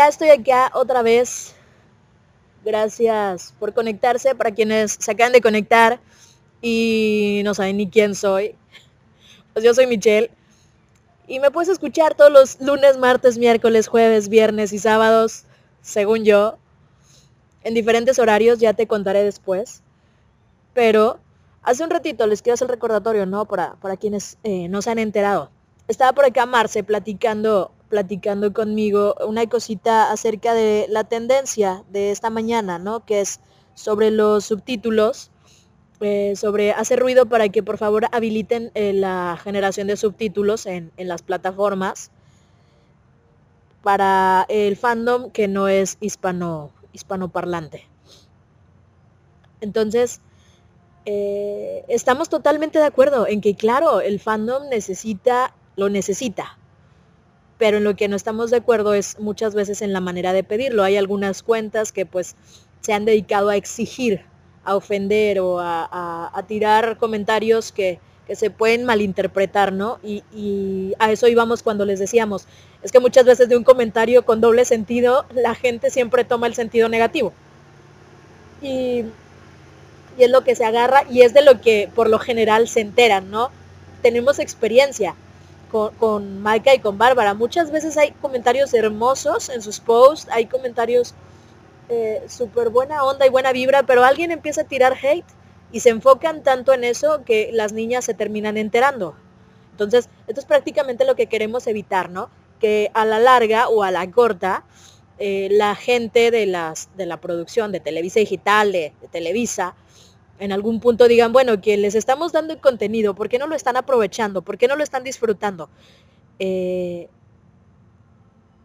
Speaker 1: Estoy acá otra vez. Gracias por conectarse. Para quienes se acaban de conectar y no saben ni quién soy. Pues yo soy Michelle. Y me puedes escuchar todos los lunes, martes, miércoles, jueves, viernes y sábados, según yo. En diferentes horarios, ya te contaré después. Pero hace un ratito les quiero hacer el recordatorio, ¿no? Para, para quienes eh, no se han enterado. Estaba por acá Marce platicando platicando conmigo una cosita acerca de la tendencia de esta mañana, ¿no? Que es sobre los subtítulos, eh, sobre hacer ruido para que por favor habiliten eh, la generación de subtítulos en, en, las plataformas para el fandom que no es hispano, hispanoparlante. Entonces, eh, estamos totalmente de acuerdo en que, claro, el fandom necesita, lo necesita, pero en lo que no estamos de acuerdo es muchas veces en la manera de pedirlo. Hay algunas cuentas que pues se han dedicado a exigir, a ofender o a, tirar comentarios que, se pueden malinterpretar, ¿no? Y, y, a eso íbamos cuando les decíamos, es que muchas veces de un comentario con doble sentido, la gente siempre toma el sentido negativo. Y, y es lo que se agarra y es de lo que por lo general se enteran, ¿no? Tenemos experiencia con, con Maika y con Bárbara. Muchas veces hay comentarios hermosos en sus posts, hay comentarios eh, súper buena onda y buena vibra, pero alguien empieza a tirar hate y se enfocan tanto en eso que las niñas se terminan enterando. Entonces, esto es prácticamente lo que queremos evitar, ¿no? Que a la larga o a la corta, eh, la gente de, las, de la producción de Televisa Digital, de, de Televisa, en algún punto digan, bueno, que les estamos dando el contenido, ¿por qué no lo están aprovechando? ¿Por qué no lo están disfrutando? Eh,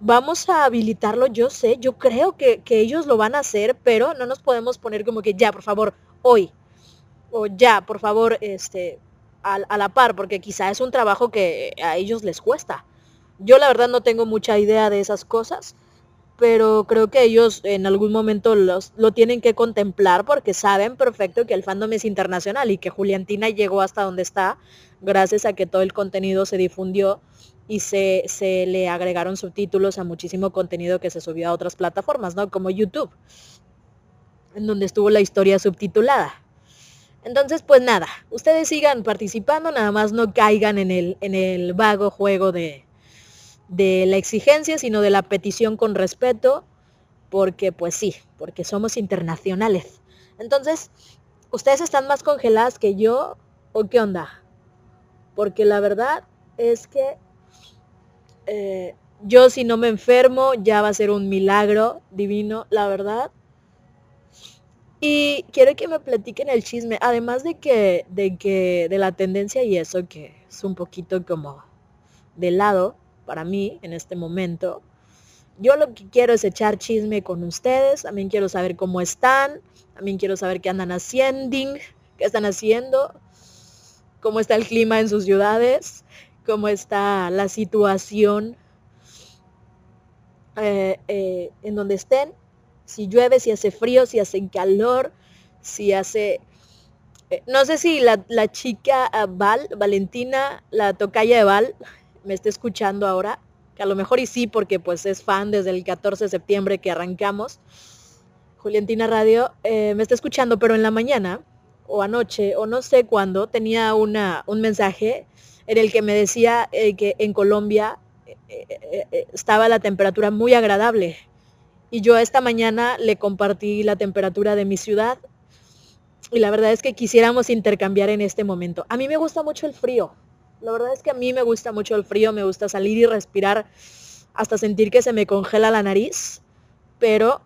Speaker 1: vamos a habilitarlo, yo sé, yo creo que, que, ellos lo van a hacer, pero no nos podemos poner como que ya, por favor, hoy, o ya, por favor, este, a, a la par, porque quizá es un trabajo que a ellos les cuesta. Yo la verdad no tengo mucha idea de esas cosas, pero creo que ellos en algún momento los, lo tienen que contemplar porque saben perfecto que el fandom es internacional y que Juliantina llegó hasta donde está gracias a que todo el contenido se difundió y se, se le agregaron subtítulos a muchísimo contenido que se subió a otras plataformas, ¿no? Como YouTube, en donde estuvo la historia subtitulada. Entonces, pues nada, ustedes sigan participando, nada más no caigan en el, en el vago juego de, de la exigencia, sino de la petición con respeto, porque pues sí, porque somos internacionales. Entonces, ¿ustedes están más congeladas que yo o qué onda? Porque la verdad es que eh, yo si no me enfermo ya va a ser un milagro divino, la verdad. Y quiero que me platiquen el chisme, además de que, de que, de la tendencia y eso que es un poquito como de lado, para mí en este momento. Yo lo que quiero es echar chisme con ustedes, también quiero saber cómo están, también quiero saber qué andan haciendo, qué están haciendo, cómo está el clima en sus ciudades, cómo está la situación eh, eh, en donde estén, si llueve, si hace frío, si hace calor, si hace... Eh, no sé si la, la chica Val, Valentina, la tocaya de Val, me esté escuchando ahora, que a lo mejor y sí, porque pues es fan desde el 14 de septiembre que arrancamos, Juliantina Radio, eh, me está escuchando, pero en la mañana o anoche o no sé cuándo tenía una, un mensaje en el que me decía eh, que en Colombia eh, estaba la temperatura muy agradable. Y yo esta mañana le compartí la temperatura de mi ciudad y la verdad es que quisiéramos intercambiar en este momento. A mí me gusta mucho el frío, la verdad es que a mí me gusta mucho el frío, me gusta salir y respirar hasta sentir que se me congela la nariz, pero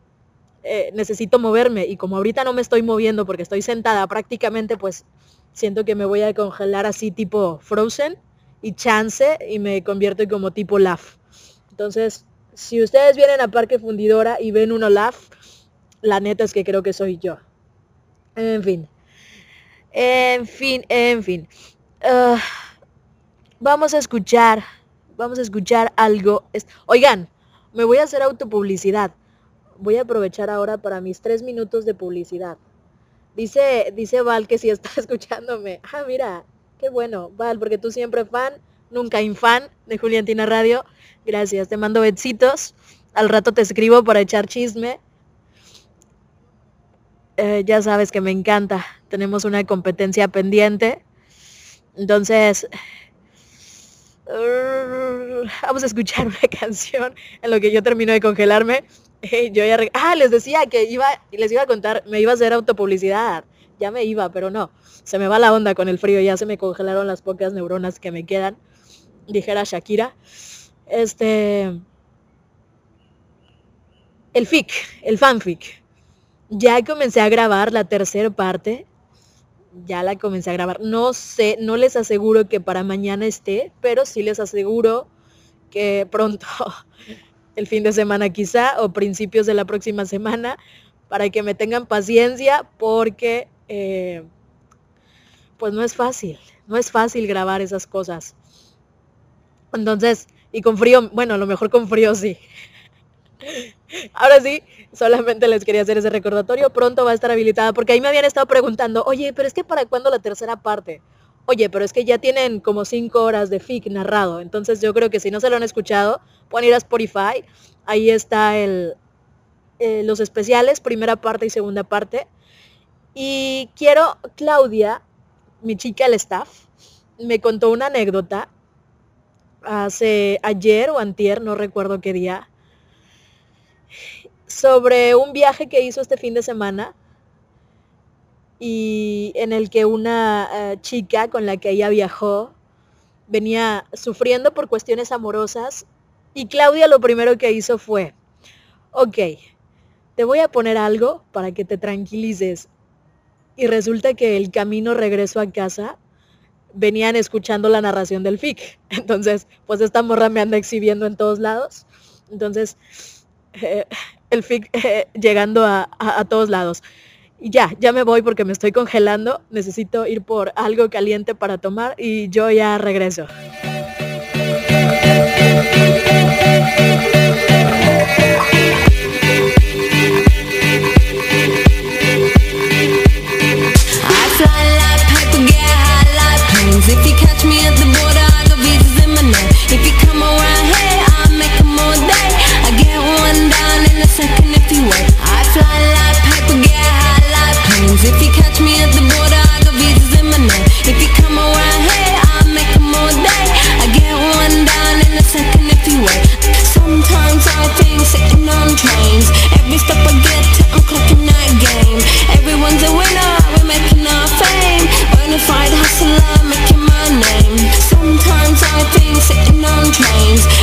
Speaker 1: eh, necesito moverme y como ahorita no me estoy moviendo porque estoy sentada prácticamente, pues siento que me voy a congelar así tipo frozen y chance y me convierto como tipo laugh. Entonces, si ustedes vienen a Parque Fundidora y ven uno laugh, la neta es que creo que soy yo. En fin. En fin, en fin. Uh, vamos a escuchar, vamos a escuchar algo. Oigan, me voy a hacer autopublicidad. Voy a aprovechar ahora para mis tres minutos de publicidad. Dice, dice Val que si está [LAUGHS] escuchándome. Ah, mira, qué bueno, Val, porque tú siempre fan, nunca infan de Juliantina Radio. Gracias, te mando besitos. Al rato te escribo para echar chisme. Eh, ya sabes que me encanta. Tenemos una competencia pendiente. Entonces, [LAUGHS] vamos a escuchar una [LAUGHS] canción en lo que yo termino de congelarme. yo ya ah, les decía que iba, les iba a contar, me iba a hacer autopublicidad. Ya me iba, pero no. Se me va la onda con el frío, ya se me congelaron las pocas neuronas que me quedan. Dijera Shakira. Este. El fic, el fanfic. Ya comencé a grabar la tercera parte ya la comencé a grabar. No sé, no les aseguro que para mañana esté, pero sí les aseguro que pronto, [LAUGHS] el fin de semana quizá, o principios de la próxima semana, para que me tengan paciencia, porque eh, pues no es fácil, no es fácil grabar esas cosas. Entonces, y con frío, bueno, a lo mejor con frío sí. [LAUGHS] Ahora sí, solamente les quería hacer ese recordatorio. Pronto va a estar habilitada porque ahí me habían estado preguntando, oye, pero es que para cuándo la tercera parte? Oye, pero es que ya tienen como cinco horas de FIC narrado. Entonces yo creo que si no se lo han escuchado, pueden ir a Spotify. Ahí está el, eh, los especiales, primera parte y segunda parte. Y quiero, Claudia, mi chica del staff, me contó una anécdota hace ayer o antier, no recuerdo qué día, sobre un viaje que hizo este fin de semana y en el que una eh, chica con la que ella viajó venía sufriendo por cuestiones amorosas y Claudia lo primero que hizo fue, ok, te voy a poner algo para que te tranquilices. Y resulta que el camino regreso a casa venían escuchando la narración del FIC. [LAUGHS] Entonces, pues esta morra me anda exhibiendo en todos lados. Entonces, eh, el fic [LAUGHS] eh, llegando a, a, todos lados. Y ya, ya me voy porque me estoy congelando, necesito ir por algo caliente para tomar y yo ya regreso.
Speaker 4: my sitting on trains. Every I get, I'm clocking that game.
Speaker 1: Everyone's a winner,
Speaker 2: we're making our fame. Hustler, making my name. Sometimes I sitting on trains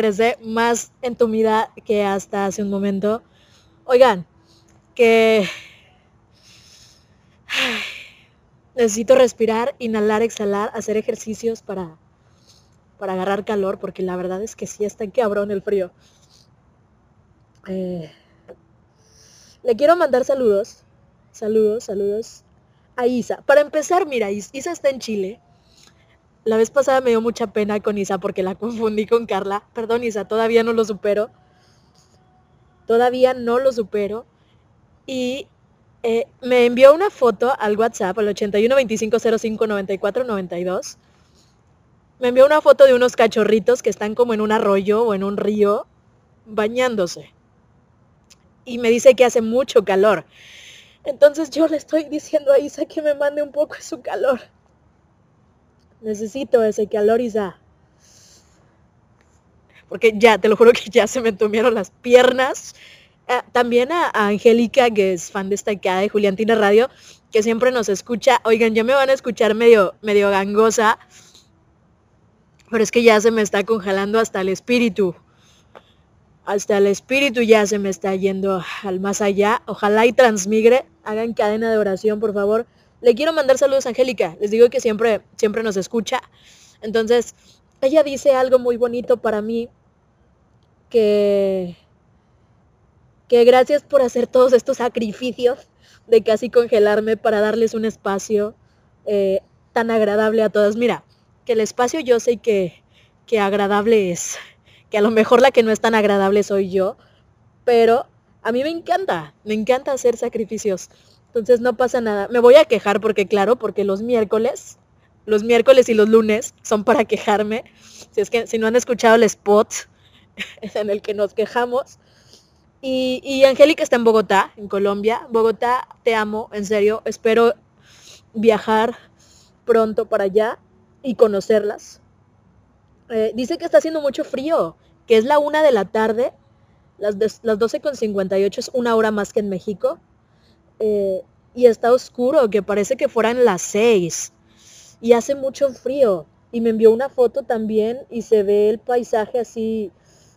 Speaker 1: regresé más entumida que hasta hace un momento. Oigan, que [SIGHS] necesito respirar, inhalar, exhalar, hacer ejercicios para, para agarrar calor, porque la verdad es que sí está cabrón el frío. Eh, le quiero mandar saludos, saludos, saludos a Isa. Para empezar, mira, Is- Isa está en Chile. La vez pasada me dio mucha pena con Isa porque la [LAUGHS] confundí con Carla. Perdón, Isa, todavía no lo supero. Todavía no lo supero. Y eh, me envió una foto al WhatsApp, al 81 25 05 94 92. Me envió una foto de unos cachorritos que están como en un arroyo o en un río bañándose. Y me dice que hace mucho calor. Entonces yo le estoy diciendo a Isa que me mande un poco de su calor. Necesito ese calor, Isa. Porque ya, te lo juro que ya se me entumieron las piernas. Ah, también a, a Angélica, que es fan destacada de Juliantina Radio, que siempre nos escucha. Oigan, ya me van a escuchar medio, medio gangosa. Pero es que ya se me está congelando hasta el espíritu. Hasta el espíritu ya se me está yendo al más allá. Ojalá y transmigre. Hagan cadena de oración, por favor. Le quiero mandar saludos a Angélica. Les digo que siempre, siempre nos escucha. Entonces, ella dice algo muy bonito para mí. Que, que gracias por hacer todos estos sacrificios de casi congelarme para darles un espacio eh, tan agradable a todas. Mira, que el espacio yo sé que, que agradable es, que a lo mejor la que no es tan agradable soy yo, pero a mí me encanta, me encanta hacer sacrificios. Entonces no pasa nada. Me voy a quejar porque claro, porque los miércoles, los miércoles y los lunes son para quejarme. Si es que si no han escuchado el spot [LAUGHS] en el que nos quejamos. Y, y Angélica está en Bogotá, en Colombia. Bogotá, te amo, en serio. Espero viajar pronto para allá y conocerlas. Eh, dice que está haciendo mucho frío, que es la una de la tarde, las, las 12.58 es una hora más que en México. Eh, y está oscuro, que parece que fueran las 6. Y hace mucho frío. Y me envió una foto también y se ve el paisaje así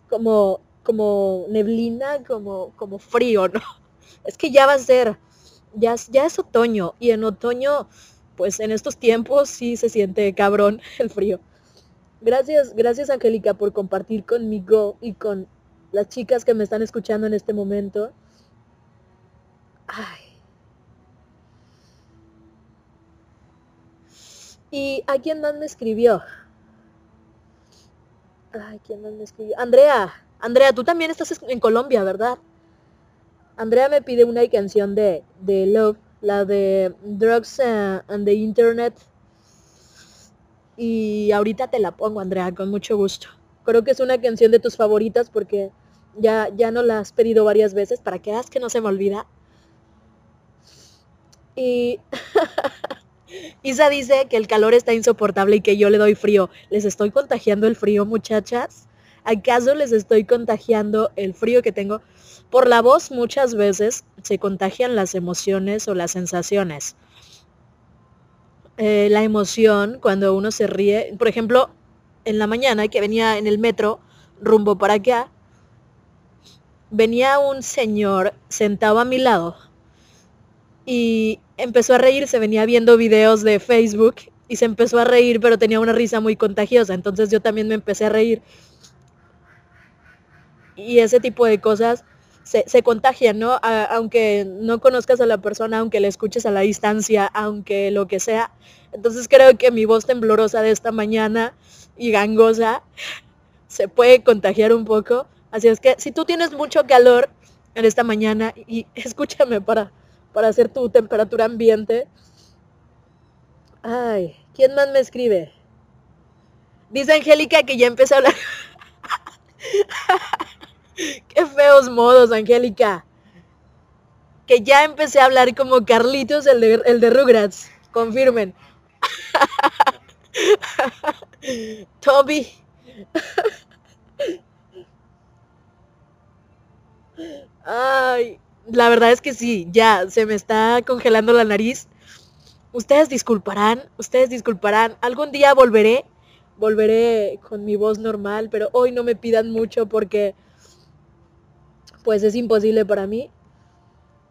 Speaker 1: como, como neblina, como, como frío, ¿no? [LAUGHS] Es que ya va a ser, ya, ya es otoño. Y en otoño, pues en estos tiempos sí se siente cabrón [LAUGHS] el frío. Gracias, gracias Angélica por compartir conmigo y con las chicas que me están escuchando en este momento. Ay. ¿Y a quién más me escribió? Ay, ¿quién más me escribió? Andrea, Andrea, tú también estás es- en Colombia, ¿verdad? Andrea me pide una canción de, de Love, la de Drugs and the Internet. Y ahorita te la pongo, Andrea, con mucho gusto. Creo que es una canción de tus favoritas porque ya, ya no la has pedido varias veces para que veas que no se me olvida. Y [LAUGHS] Isa dice que el calor está insoportable y que yo le doy frío. ¿Les estoy contagiando el frío, muchachas? ¿Acaso les estoy contagiando el frío que tengo? Por la voz muchas veces se contagian las emociones o las sensaciones. Eh, la emoción cuando uno se ríe, por ejemplo, en la mañana que venía en el metro rumbo para acá, venía un señor sentado a mi lado y empezó a reírse, venía viendo videos de Facebook y se empezó a reír, pero tenía una risa muy contagiosa, entonces yo también me empecé a reír. Y ese tipo de cosas se, se contagian, ¿no? Aunque no conozcas a la persona, aunque la escuches a la distancia, aunque lo que sea. Entonces creo que mi voz temblorosa de esta mañana y gangosa se puede contagiar un poco. Así es que si tú tienes mucho calor en esta mañana y [LAUGHS] escúchame para, para hacer tu temperatura ambiente. Ay, ¿quién más me escribe? Dice Angélica que ya empecé a hablar. [LAUGHS] Qué feos modos, Angélica. Que ya empecé a hablar como Carlitos, el de, el de Rugrats. Confirmen. [LAUGHS] Toby. [LAUGHS] Ay, la verdad es que sí, ya se me está congelando la nariz. Ustedes disculparán, ustedes disculparán. Algún día volveré, volveré con mi voz normal, pero hoy no me pidan mucho porque pues es imposible para mí.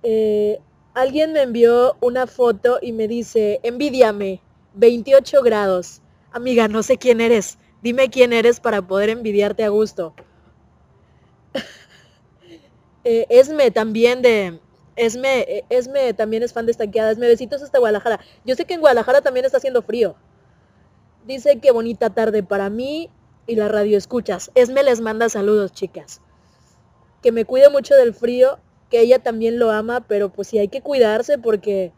Speaker 1: Eh, alguien me envió una foto y me dice, envidiame, 28 grados. Amiga, no sé quién eres. Dime quién eres para poder envidiarte a gusto. [LAUGHS] Eh, Esme también de... Esme, eh, Esme también es fan de Estanqueada. Esme, besitos hasta Guadalajara. Yo sé que en Guadalajara también está haciendo frío. Dice que bonita tarde para mí y la radio escuchas. Esme les manda saludos, chicas. Que me cuide mucho del frío, que ella también lo ama, pero pues sí hay que cuidarse porque,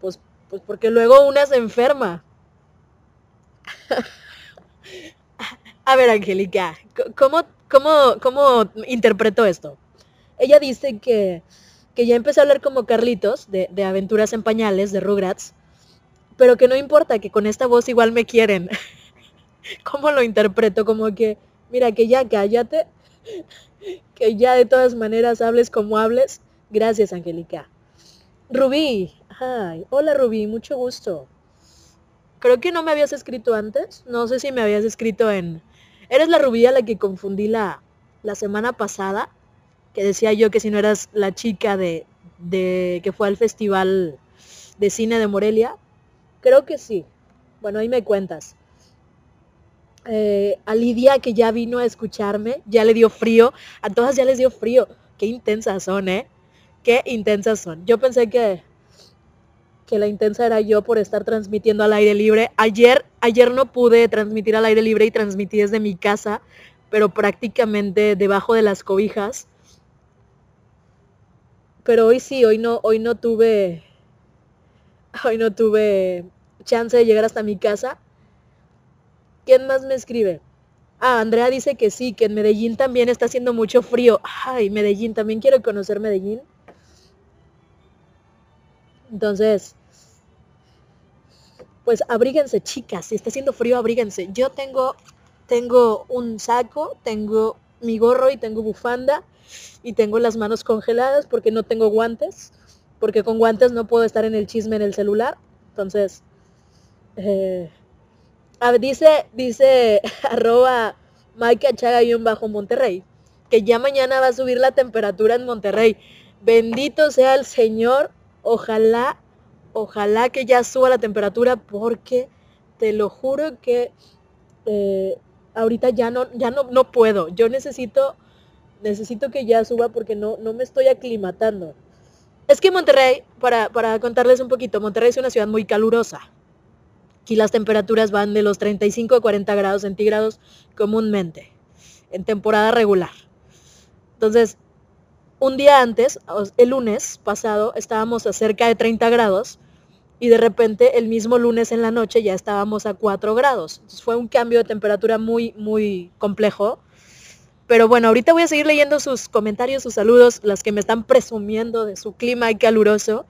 Speaker 1: pues, pues porque luego una se enferma. [LAUGHS] A ver, Angélica, ¿cómo, cómo, ¿cómo interpreto esto? Ella dice que, que ya empecé a hablar como Carlitos, de, de Aventuras en Pañales, de Rugrats, pero que no importa, que con esta voz igual me quieren. [LAUGHS] ¿Cómo lo interpreto? Como que, mira, que ya cállate, [LAUGHS] que ya de todas maneras hables como hables. Gracias, Angélica. Rubí, ay, hola Rubí, mucho gusto. Creo que no me habías escrito antes. No sé si me habías escrito en... Eres la Rubí a la que confundí la, la semana pasada. Que decía yo que si no eras la chica de, que fue al festival de cine de Morelia. Creo que sí. Bueno, ahí me cuentas. Eh, a Lidia que ya vino a escucharme, ya le dio frío. A todas ya les dio frío. Qué intensas son, ¿eh? Qué intensas son. Yo pensé que, que la intensa era yo por estar transmitiendo al aire libre. Ayer, ayer no pude transmitir al aire libre y transmití desde mi casa, pero prácticamente debajo de las cobijas. Pero hoy sí, hoy no, hoy no tuve, hoy no tuve chance de llegar hasta mi casa. ¿Quién más me escribe? Ah, Andrea dice que sí, que en Medellín también está haciendo mucho frío. Ay, Medellín, también quiero conocer Medellín. Entonces, pues abríguense, chicas. Si está haciendo frío, abríguense. Yo tengo, tengo un saco, tengo mi gorro y tengo bufanda y tengo las manos congeladas porque no tengo guantes, porque con guantes no puedo estar en el chisme en el celular. Entonces, eh, a dice, dice [LAUGHS] arroba Mike Achaga bajo Monterrey, que ya mañana va a subir la temperatura en Monterrey. Bendito sea el Señor, ojalá, ojalá que ya suba la temperatura porque te lo juro que eh, ahorita ya no, ya no, no puedo. Yo necesito, necesito que ya suba porque no, no me estoy aclimatando. Es que Monterrey, para, para contarles un poquito, Monterrey es una ciudad muy calurosa. Aquí las temperaturas van de los 35 a 40 grados centígrados comúnmente, en temporada regular. Entonces, un día antes, el lunes pasado, estábamos a cerca de 30 grados y de repente el mismo lunes en la noche ya estábamos a 4 grados. Entonces fue un cambio de temperatura muy, muy complejo. Pero bueno, ahorita voy a seguir leyendo sus comentarios, sus saludos, las que me están presumiendo de su clima caluroso.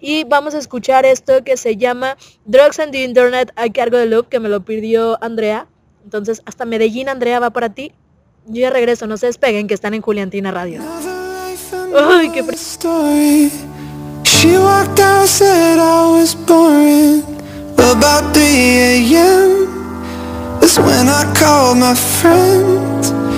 Speaker 1: Y vamos a escuchar esto que se llama Drugs and the Internet a cargo de Loop, que me lo pidió Andrea. Entonces, hasta Medellín, Andrea, va para ti. Yo ya regreso, no se despeguen, que están en Juliantina Radio. Qué frío.
Speaker 7: story. She walked out, said I was boring. About 3 a.m. That's when I called my friend.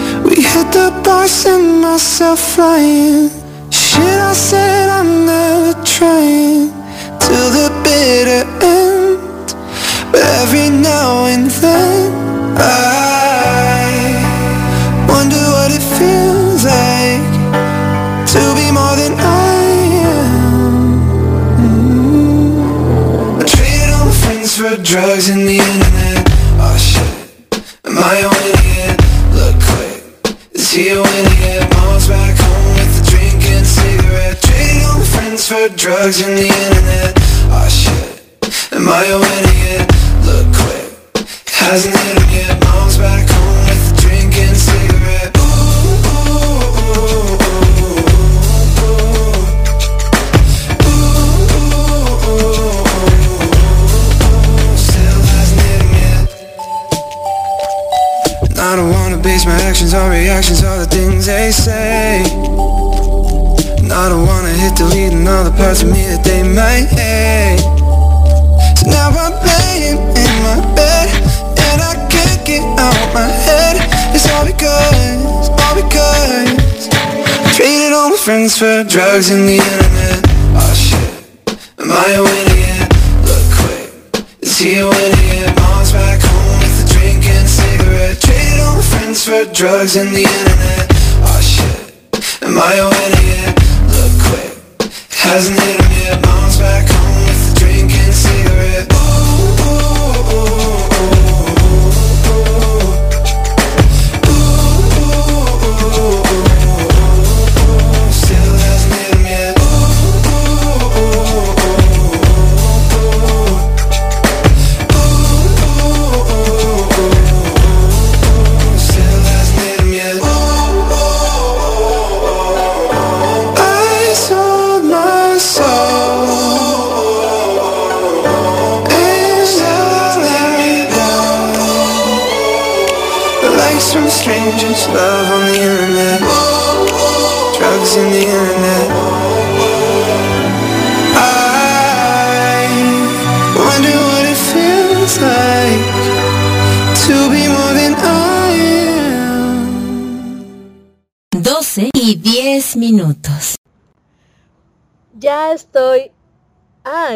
Speaker 7: Bar, sent myself flying. Shit, I said I'm never trying till the bitter end. But every now and then I wonder what it feels like to be more than I am. Friends for drugs and the internet. Oh shit, am I on it yet? Look is he a winner yet? Mom's back home with a drink and cigarette. Traded all my friends for drugs and the internet. Oh shit, am I a winner yet? Look quick, hasn't hit him yet. Mom's back actions on reactions, all the things they say. And I don't wanna hit delete and all the parts of me that they might hate So now I'm laying in my bed And I can't get out my head It's all because, all because I traded all my friends for drugs and the internet Oh shit, am I a winner yet? Look quick, is he a winner yet? Friends for drugs and the internet. Oh shit, am I winner yet? Look quick, hasn't hit him yet. Mom's back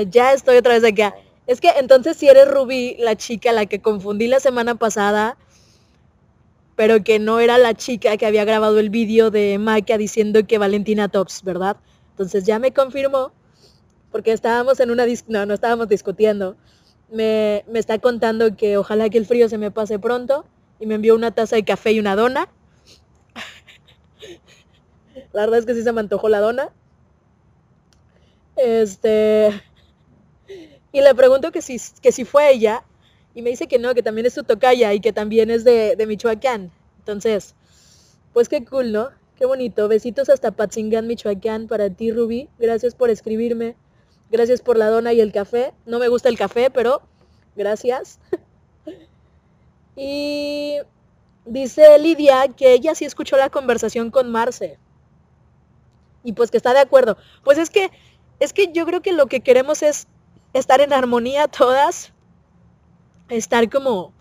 Speaker 1: ya estoy otra vez acá. Es que entonces si eres Ruby, la chica la que confundí la semana pasada, pero que no era la chica que había grabado el vídeo de Maca diciendo que Valentina Tops, ¿verdad? Entonces ya me confirmó, porque estábamos en una dis no, no estábamos discutiendo. Me, me está contando que ojalá que el frío se me pase pronto y me envió una taza de café y una dona. [LAUGHS] La verdad es que sí se me antojó la dona. Este. Y le pregunto que si, que si fue ella. Y me dice que no, que también es su tocaya y que también es de, de Michoacán. Entonces, pues qué cool, ¿no? Qué bonito. Besitos hasta Patzingán, Michoacán, para ti, Rubí. Gracias por escribirme. Gracias por la dona y el café. No me gusta el café, pero gracias. [LAUGHS] y dice Lidia que ella sí escuchó la conversación con Marce. Y pues que está de acuerdo. Pues es que, es que yo creo que lo que queremos es estar en armonía todas. Estar como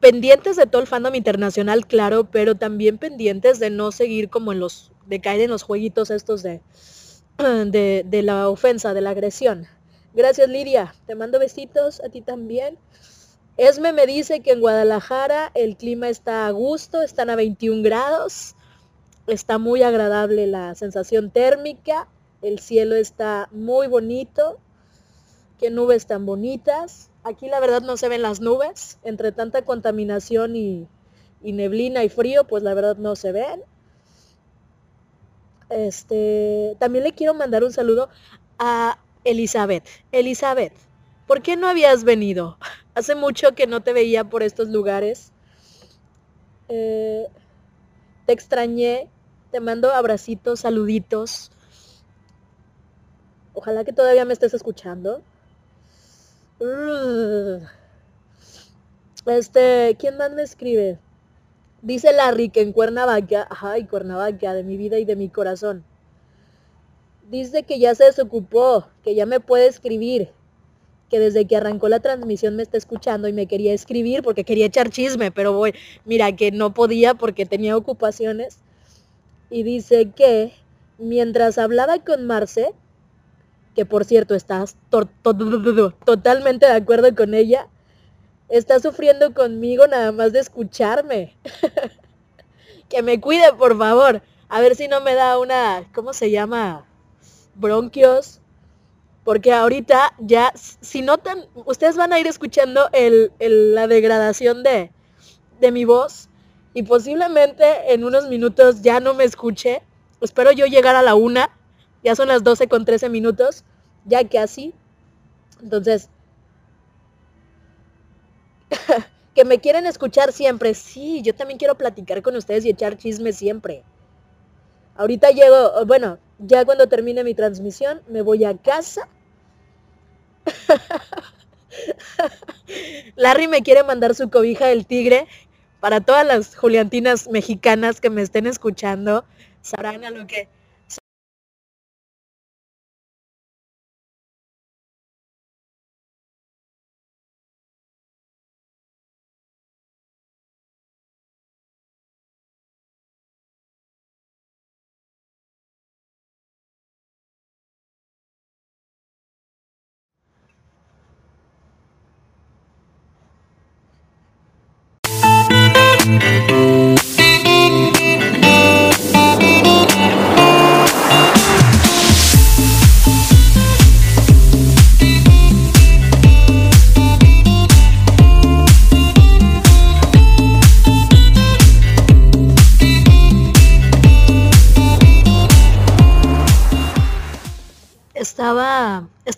Speaker 1: pendientes de todo el fandom internacional, claro, pero también pendientes de no seguir como en los, de caer en los jueguitos estos de, [CLEARS THROAT] de, de la ofensa, de la agresión. Gracias Lidia, te mando besitos, a ti también. Esme me dice que en Guadalajara el clima está a gusto, están a 21 grados, está muy agradable la sensación térmica, el cielo está muy bonito, qué nubes tan bonitas. Aquí la verdad no se ven las nubes, entre tanta contaminación y, neblina y frío, pues la verdad no se ven. Este, también le quiero mandar un saludo a Elizabeth. Elizabeth, ¿por qué no habías venido? [LAUGHS] Hace mucho que no te veía por estos lugares. Eh, te extrañé. Te mando abracitos, saluditos. Ojalá que todavía me estés escuchando. Este, ¿quién más me escribe? Dice Larry que en Cuernavaca, ay, Cuernavaca, de mi vida y de mi corazón. Dice que ya se desocupó, que ya me puede escribir, que desde que arrancó la transmisión me está escuchando y me quería escribir porque quería echar chisme, pero voy, mira que no podía porque tenía ocupaciones. Y dice que mientras hablaba con Marce, que por cierto estás to to totalmente de acuerdo con ella, está sufriendo conmigo nada más de escucharme. [LAUGHS] que me cuide, por favor. A ver si no me da una, ¿cómo se llama? Bronquios. Porque ahorita ya, si notan, ustedes van a ir escuchando el, el, la degradación de, de mi voz. Y posiblemente en unos minutos ya no me escuche. Espero yo llegar a la una. Ya son las 12 con 13 minutos. Ya casi. Entonces, [LAUGHS] que me quieren escuchar siempre. Sí, yo también quiero platicar con ustedes y echar chisme siempre. Ahorita llego, bueno, ya cuando termine mi transmisión, me voy a casa. [LAUGHS] Larry me quiere mandar su cobija del tigre. Para todas las Juliantinas mexicanas que me estén escuchando, sabrán a lo que,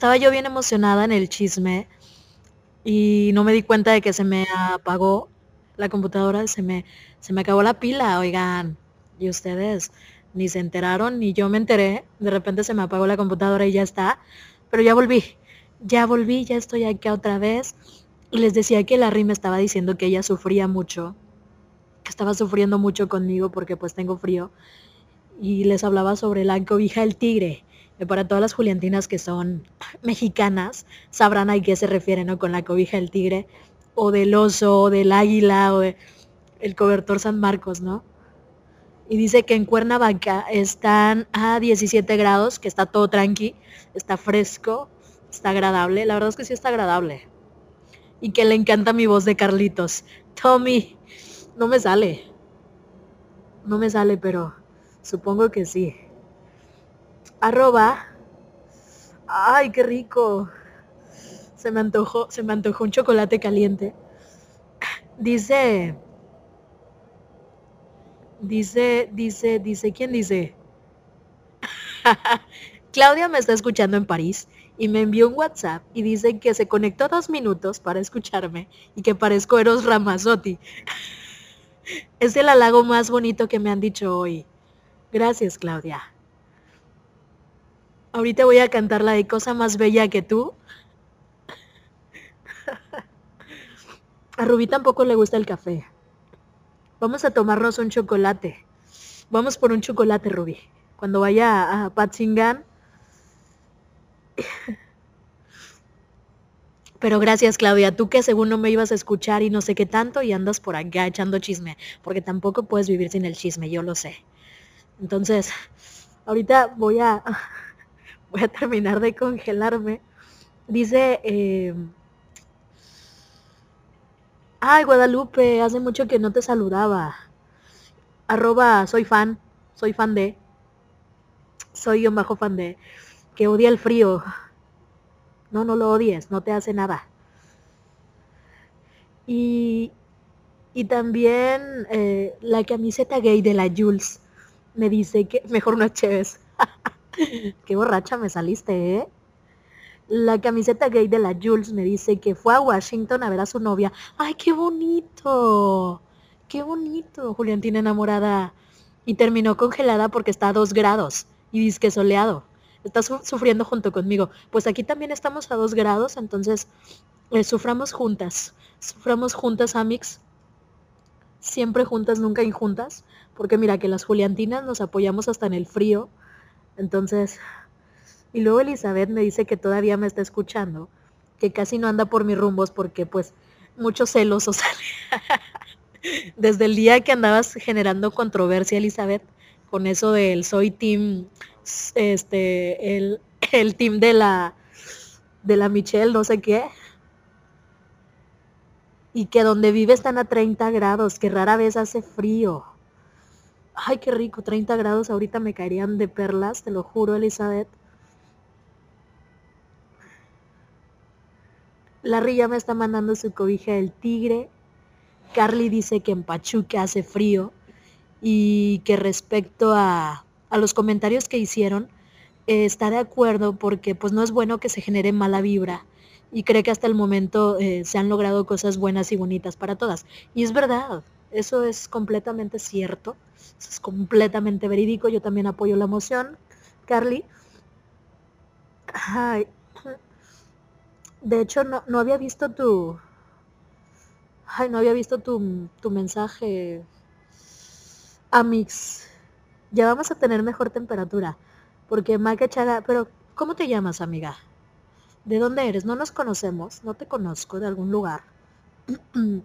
Speaker 1: estaba yo bien emocionada en el chisme y no me di cuenta de que se me apagó la computadora, se me, se me acabó la pila, oigan, y ustedes ni se enteraron, ni yo me enteré, de repente se me apagó la computadora y ya está, pero ya volví, ya volví, ya estoy aquí otra vez. Y les decía que Larry me estaba diciendo que ella sufría mucho, que estaba sufriendo mucho conmigo porque pues tengo frío. Y les hablaba sobre la cobija del tigre. Para todas las juliantinas que son [LAUGHS] mexicanas, sabrán a qué se refiere, ¿no? Con la cobija del tigre, o del oso, o del águila, o del el cobertor San Marcos, ¿no? Y dice que en Cuernavaca están a 17 grados, que está todo tranqui, está fresco, está agradable. La verdad es que sí está agradable y que le encanta mi voz de Carlitos. Tommy, no me sale. No me sale, pero supongo que sí. Arroba. Ay, qué rico. Se me antojó, se me antojó un chocolate caliente. Dice. Dice, dice, dice, ¿quién dice? [LAUGHS] Claudia me está escuchando en París y me envió un WhatsApp y dice que se conectó dos minutos para escucharme y que parezco Eros Ramazzotti. [LAUGHS] es el halago más bonito que me han dicho hoy. Gracias, Claudia. Ahorita voy a cantar la de Cosa más bella que tú. A Rubí tampoco le gusta el café. Vamos a tomarnos un chocolate. Vamos por un chocolate, Rubí. Cuando vaya a Patzingan, pero gracias, Claudia, tú que según no me ibas a escuchar y no sé qué tanto y andas por acá echando chisme, porque tampoco puedes vivir sin el chisme, yo lo sé. Entonces, ahorita voy a, voy a terminar de congelarme. Dice, eh, ay, Guadalupe, hace mucho que no te saludaba. Arroba, soy fan, soy fan de, soy un bajo fan de que odia el frío. No, no lo odies, no te hace nada. Y, y también eh, la camiseta gay de la Jules me dice que mejor no Chévez. [LAUGHS] [LAUGHS] Qué borracha me saliste, ¿eh? La camiseta gay de la Jules me dice que fue a Washington a ver a su novia. ¡Ay, qué bonito! ¡Qué bonito! Juliantina enamorada. Y terminó congelada porque está a dos grados y dice que soleado estás sufriendo junto conmigo. Pues aquí también estamos a dos grados, entonces eh, suframos juntas. Suframos juntas, Amix. Siempre juntas, nunca injuntas. Porque mira que las Juliantinas nos apoyamos hasta en el frío. Entonces, y luego Elizabeth me dice que todavía me está escuchando, que casi no anda por mis rumbos porque pues muchos celos, [LAUGHS] o desde el día que andabas generando controversia, Elizabeth, con eso del soy team este, el, el team de la, de la Michelle, no sé qué. Y que donde vive están a 30 grados, que rara vez hace frío. Ay, qué rico, 30 grados ahorita me caerían de perlas, te lo juro, Elizabeth. Larry ya me está mandando su cobija del tigre. Carly dice que en Pachuca hace frío y que respecto a a los comentarios que hicieron, eh, está de acuerdo porque pues no es bueno que se genere mala vibra y cree que hasta el momento eh, se han logrado cosas buenas y bonitas para todas. Y es verdad, eso es completamente cierto, eso es completamente verídico, yo también apoyo la moción, Carly. Ay. De hecho, no, no había visto tu... Ay, no había visto tu, tu mensaje, Amix ya vamos a tener mejor temperatura. Porque Maca Chaga, pero ¿cómo te llamas, amiga? ¿De dónde eres? No nos conocemos, no te conozco de algún lugar. [CLEARS THROAT]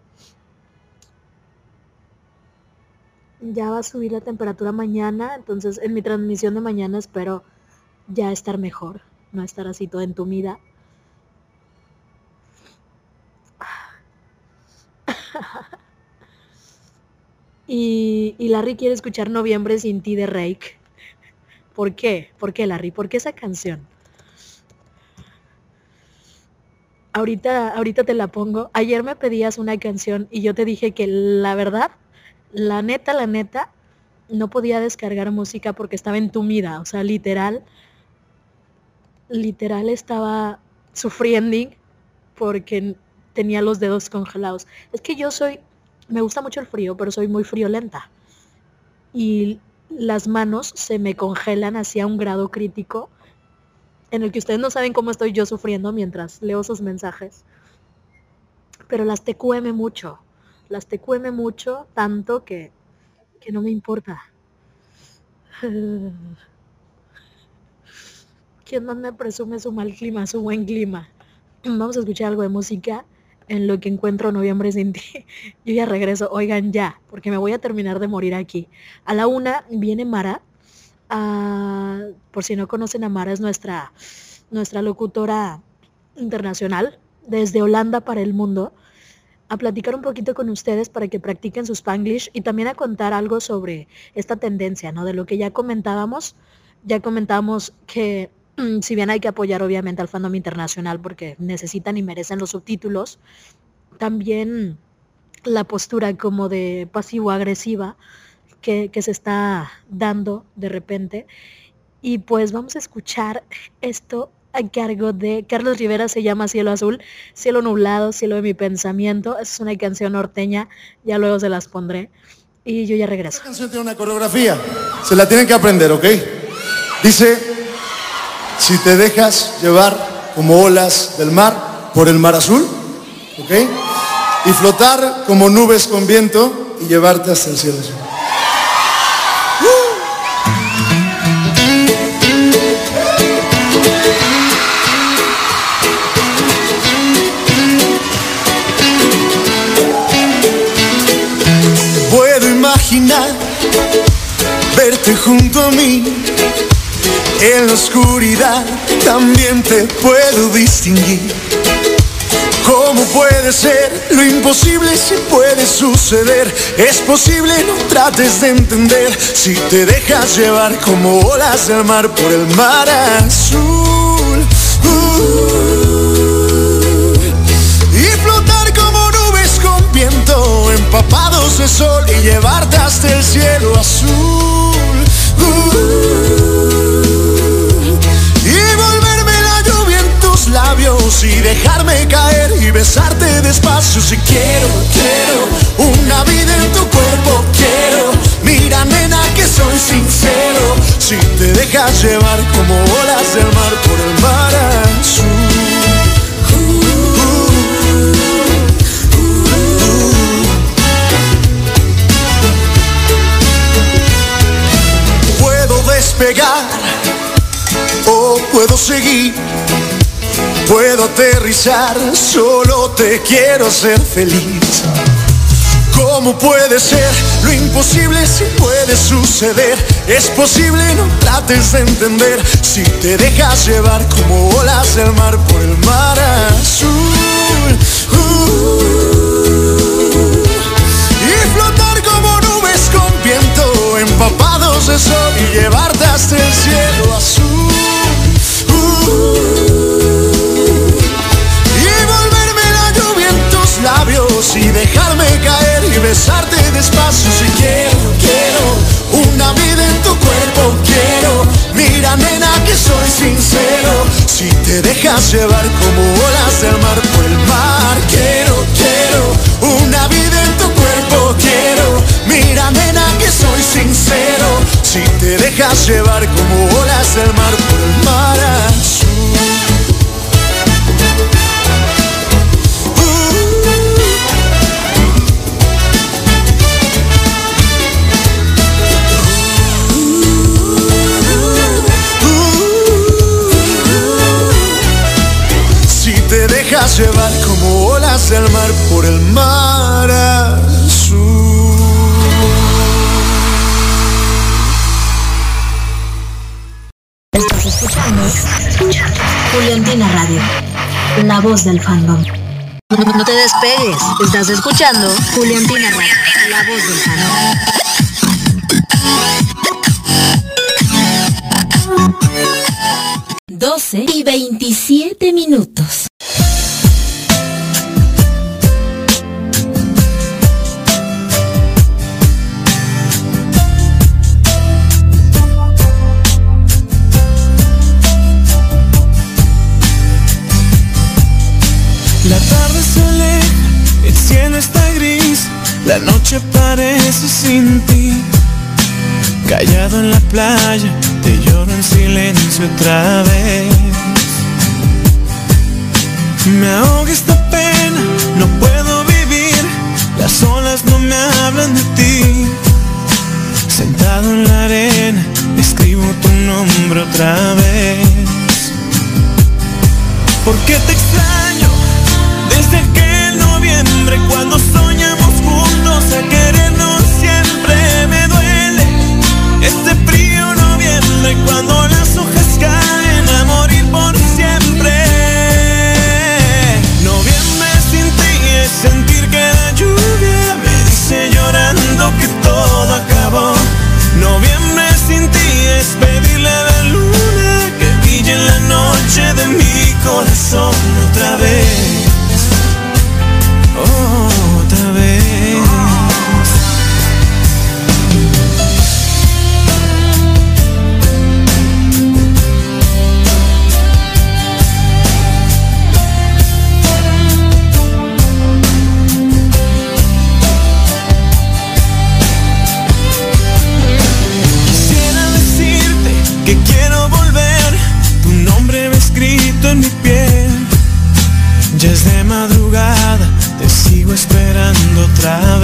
Speaker 1: ya va a subir la temperatura mañana, entonces en mi transmisión de mañana espero ya estar mejor, no estar así toda entumida. [LAUGHS] Y, Larry quiere escuchar Noviembre sin ti de Rake. ¿Por qué? ¿Por qué, Larry? ¿Por qué esa canción? Ahorita, ahorita te la pongo. Ayer me pedías una canción y yo te dije que la verdad, la neta, la neta, no podía descargar música porque estaba entumida. O sea, literal, literal estaba sufriendo porque tenía los dedos congelados. Es que yo soy, me gusta mucho el frío, pero soy muy friolenta. Y las manos se me congelan hacia un grado crítico en el que ustedes no saben cómo estoy yo sufriendo mientras leo esos mensajes. Pero las TQM mucho, las TQM mucho, tanto que, que no me importa. [SIGHS] ¿Quién más me presume su mal clima, su buen clima? [CLEARS THROAT] Vamos a escuchar algo de música en lo que encuentro noviembre sin ti. [LAUGHS] Yo ya regreso, oigan ya, porque me voy a terminar de morir aquí. A la una viene Mara. Ah, por si no conocen a Mara, es nuestra, nuestra locutora internacional desde Holanda para el mundo a platicar un poquito con ustedes para que practiquen su spanglish y también a contar algo sobre esta tendencia, ¿no? De lo que ya comentábamos. Ya comentábamos que [CLEARS THROAT] si bien hay que apoyar obviamente al fandom internacional porque necesitan y merecen los subtítulos, también la postura como de pasivo-agresiva que, se está dando de repente. Y pues vamos a escuchar esto a cargo de Carlos Rivera, se llama Cielo Azul, Cielo Nublado, Cielo de mi Pensamiento. Es una canción norteña, ya luego se las pondré. Y yo ya regreso.
Speaker 8: Esta canción tiene una coreografía, se la tienen que aprender, ¿ok? Dice si te dejas llevar como olas del mar por el mar azul, ¿ok? Y flotar como nubes con viento y llevarte hasta el cielo azul. Imaginar verte junto a mí en la oscuridad también te puedo distinguir. ¿Cómo puede ser? Lo imposible si puede suceder. Es posible, no trates de entender. Si te dejas llevar como olas del mar por el mar azul. Uh, sol y llevarte hasta el cielo azul. Uh, labios y dejarme caer y besarte despacio si quiero, quiero una vida en tu cuerpo, quiero. Mira nena que soy sincero, si te dejas llevar como olas del mar por el mar azul. Seguir puedo aterrizar, solo te quiero ser feliz. ¿Cómo puede ser? Lo imposible si puede suceder. Es posible, no trates de entender. Si te dejas llevar como olas del mar por el mar azul. Uh, y flotar como nubes con viento, empapados de sol y llevarte hasta el cielo azul. Uh, y dejarme caer y besarte despacio si quiero, quiero una vida en tu cuerpo, quiero. Mira nena que soy sincero, si te dejas llevar como olas del mar por el mar, quiero, quiero una vida en tu cuerpo, quiero. Mira nena que soy sincero, si te dejas llevar como olas del mar el mar azul. llevar como olas del mar por el mar
Speaker 9: voz del fandom. No te despegues, estás escuchando Juliantina Radio, la voz del fandom.
Speaker 10: 12 y 27 minutos.
Speaker 6: Sin ti. Callado en la playa, te lloro en silencio otra vez. Me ahoga esta pena, no puedo vivir, las olas no me hablan de ti. Sentado en la arena, escribo tu nombre otra vez. ¿Por qué te extraño? Desde aquel noviembre cuando soñamos juntos a querernos noviembre cuando las hojas caen a morir por siempre. Noviembre sin ti es sentir que la lluvia me dice llorando que todo acabó. Noviembre sin ti es pedirle a la luna que brille en la noche de mi corazón otra vez. Sigo esperando otra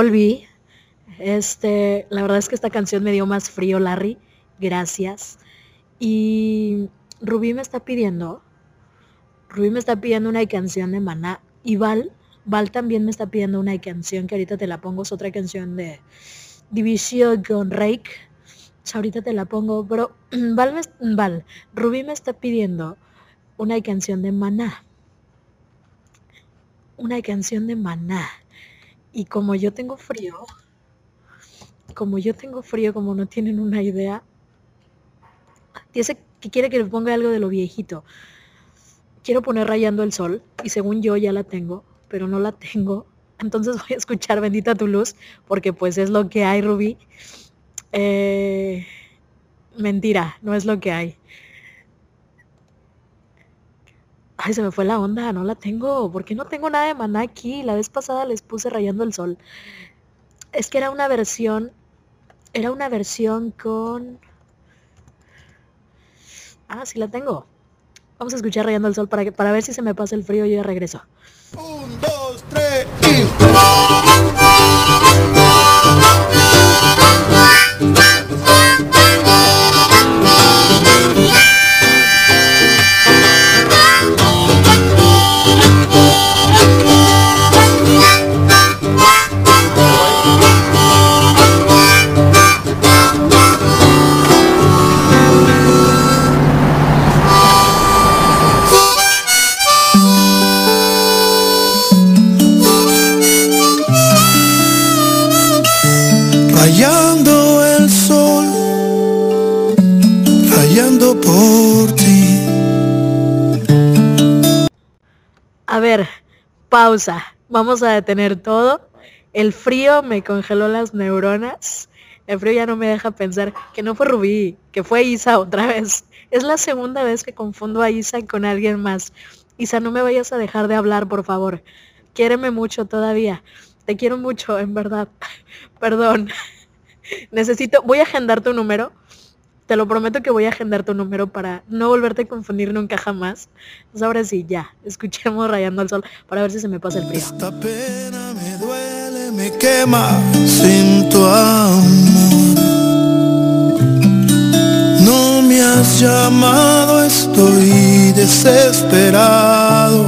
Speaker 1: Volví. Este, la verdad es que esta canción me dio más frío, Larry. Gracias. Y Rubí me está pidiendo. Rubí me está pidiendo una canción de Maná. Y Val, Val también me está pidiendo una canción que ahorita te la pongo. Es otra canción de Division con Rake. Sea, ahorita te la pongo. Pero [CLEARS THROAT] Val, Val, Rubí me está pidiendo una canción de Maná. Una canción de Maná. Y como yo tengo frío, como yo tengo frío, como no tienen una idea, dice que quiere que le ponga algo de lo viejito. Quiero poner rayando el sol y según yo ya la tengo, pero no la tengo. Entonces voy a escuchar Bendita tu luz porque pues es lo que hay, Rubí. Eh, mentira, no es lo que hay. Ay, se me fue la onda, no la tengo. ¿Por qué no tengo nada de maná aquí? La vez pasada les puse rayando el sol. Es que era una versión, era una versión con... Ah, sí la tengo. Vamos a escuchar rayando el sol para, para ver si se me pasa el frío y ya regreso.
Speaker 11: Un, dos, tres Rayando
Speaker 1: A ver, pausa. Vamos a detener todo. El frío me congeló las neuronas. El frío ya no me deja pensar que no fue Rubí, que fue Isa otra vez. Es la segunda vez que confundo a Isa con alguien más. Isa, no me vayas a dejar de hablar, por favor. Quiéreme mucho todavía. Te quiero mucho, en verdad. [LAUGHS] Perdón. [LAUGHS] Necesito, voy a agendar tu número. Te lo prometo que voy a agendar tu número para no volverte a confundir nunca jamás. Pues ahora sí, ya. Escuchemos Rayando al Sol para ver si se me pasa el frío.
Speaker 11: Esta pena me duele, me quema sin tu amor. No me has llamado, estoy desesperado.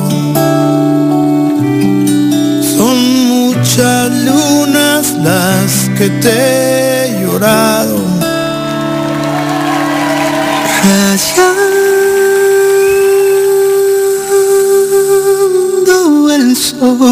Speaker 11: Son muchas lunas las que te he llorado. Rayando el sol. Desesperación.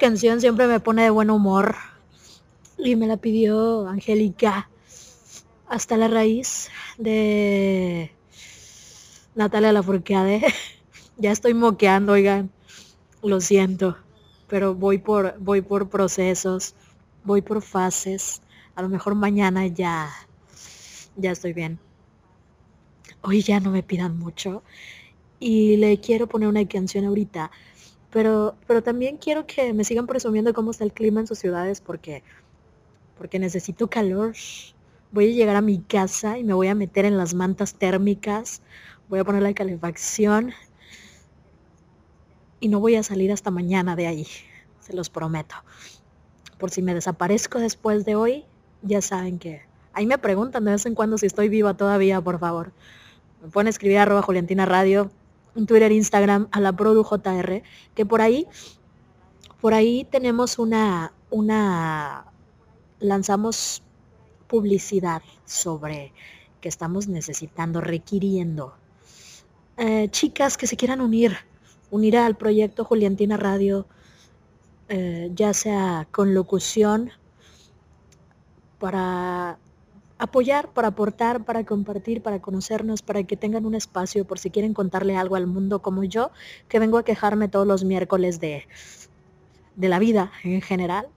Speaker 1: canción siempre me pone de buen humor. Y me la pidió Angélica hasta la raíz de Natalia Lafourcade. [LAUGHS] ya estoy moqueando, oigan. Lo siento. Pero voy por, voy por procesos. Voy por fases. A lo mejor mañana ya. Ya estoy bien. Hoy ya no me pidan mucho. Y le quiero poner una canción ahorita. Pero, pero también quiero que me sigan presumiendo cómo está el clima en sus ciudades porque, porque necesito calor. Voy a llegar a mi casa y me voy a meter en las mantas térmicas. Voy a poner la calefacción. Y no voy a salir hasta mañana de ahí. Se los prometo. Por si me desaparezco después de hoy, ya saben que... Ahí me preguntan de vez en cuando si estoy viva todavía, por favor. Me pueden escribir arroba Juliantina Radio, Twitter, Instagram, a la ProduJR, que por ahí, por ahí tenemos una, una, lanzamos publicidad sobre que estamos necesitando, requiriendo eh, chicas que se quieran unir, unir al proyecto Juliantina Radio, eh, ya sea con locución, para apoyar, para aportar, para compartir, para conocernos, para que tengan un espacio por si quieren contarle algo al mundo como yo, que vengo a quejarme todos los miércoles de, de la vida en general.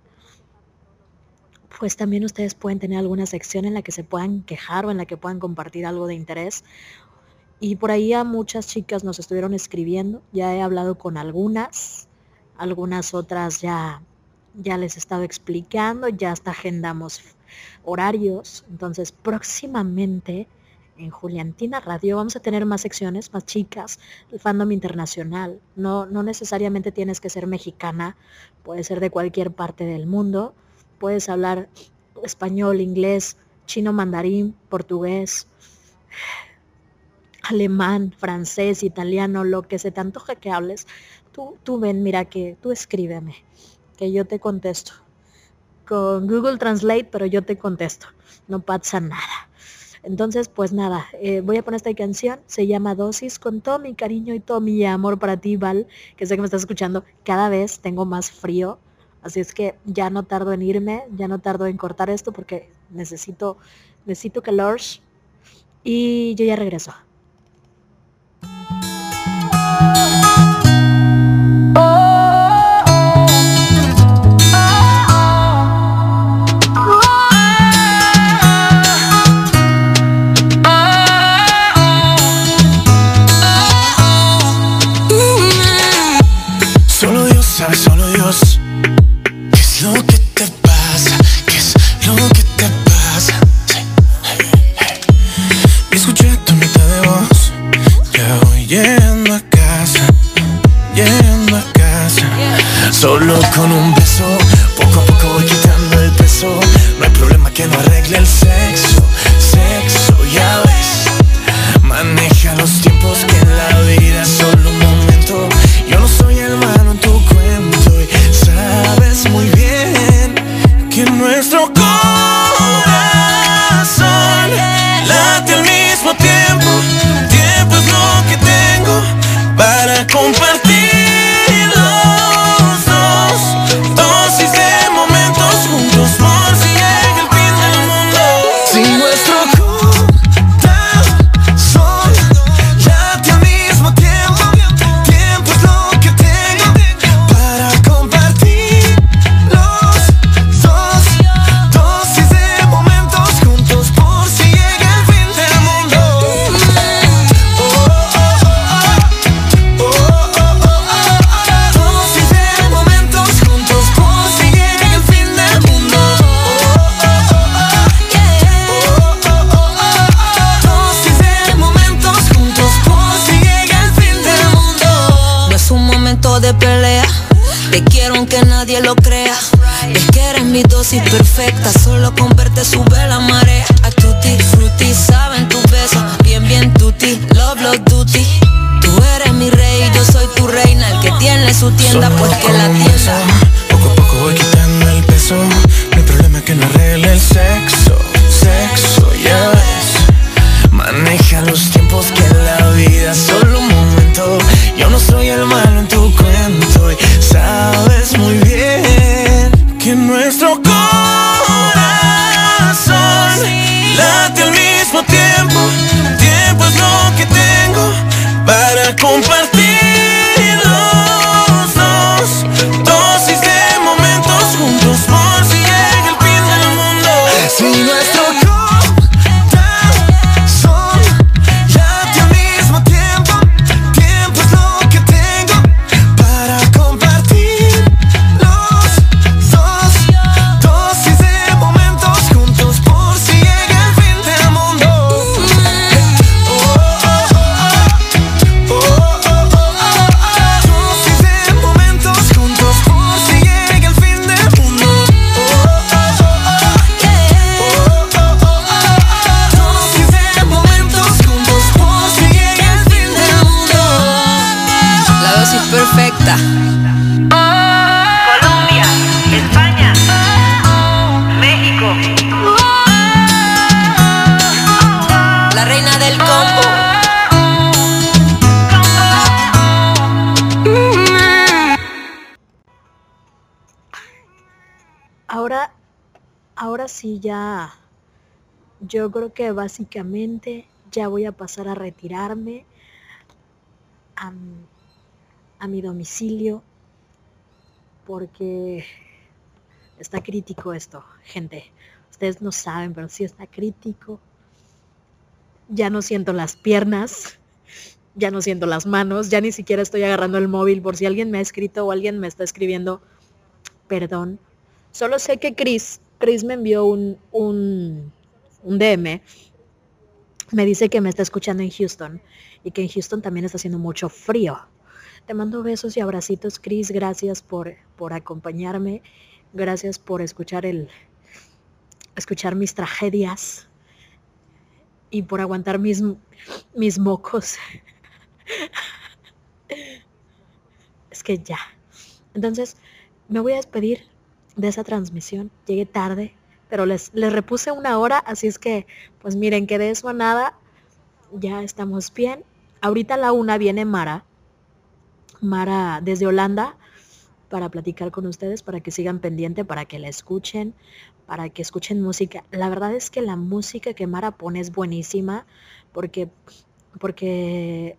Speaker 1: Pues también ustedes pueden tener alguna sección en la que se puedan quejar o en la que puedan compartir algo de interés.
Speaker 6: Y por ahí a muchas chicas nos estuvieron escribiendo, ya he hablado con algunas, algunas otras ya, ya les he estado explicando, ya hasta agendamos horarios, entonces próximamente en Juliantina Radio vamos a tener más secciones, más chicas, el fandom internacional. No, no necesariamente tienes que ser mexicana, puede ser de cualquier parte del mundo. Puedes hablar español, inglés, chino, mandarín, portugués, alemán, francés, italiano, lo que se te antoje que hables. Tú, tú ven, mira que tú escríbeme, que yo te contesto. Con Google Translate, pero yo te contesto. No pasa nada. Entonces, pues nada, eh, voy a poner esta canción, se llama Dosis, con todo mi cariño y todo mi amor para ti, Val, que sé que me estás escuchando, cada vez tengo más frío, así es que ya no tardo en irme, ya no tardo en cortar esto porque necesito, necesito calor y yo ya regreso.
Speaker 1: Yo
Speaker 6: creo que básicamente ya voy a pasar a retirarme a, mi domicilio porque está crítico esto, gente. Ustedes no saben, pero sí está crítico. Ya no siento las piernas.
Speaker 1: ya no siento las manos, ya ni siquiera estoy agarrando el móvil por si alguien me ha escrito o alguien me está escribiendo. Perdón. Solo sé que Chris, Chris me envió un, un, un DM. Me dice que me está escuchando en Houston y que en Houston también está haciendo mucho frío. Te mando besos y abracitos, Chris. Gracias por, por acompañarme. Gracias por escuchar el escuchar mis tragedias y por aguantar mis, mis mocos. es que ya. Entonces, me voy a despedir de esa transmisión. Llegué tarde, pero les, les repuse una hora, así es que, pues miren, que de eso a nada, ya estamos bien. Ahorita a la una viene Mara, Mara desde Holanda, para platicar con ustedes, para que sigan pendiente, para que la escuchen, para que escuchen música. La verdad es que la música que Mara pone es buenísima, porque, porque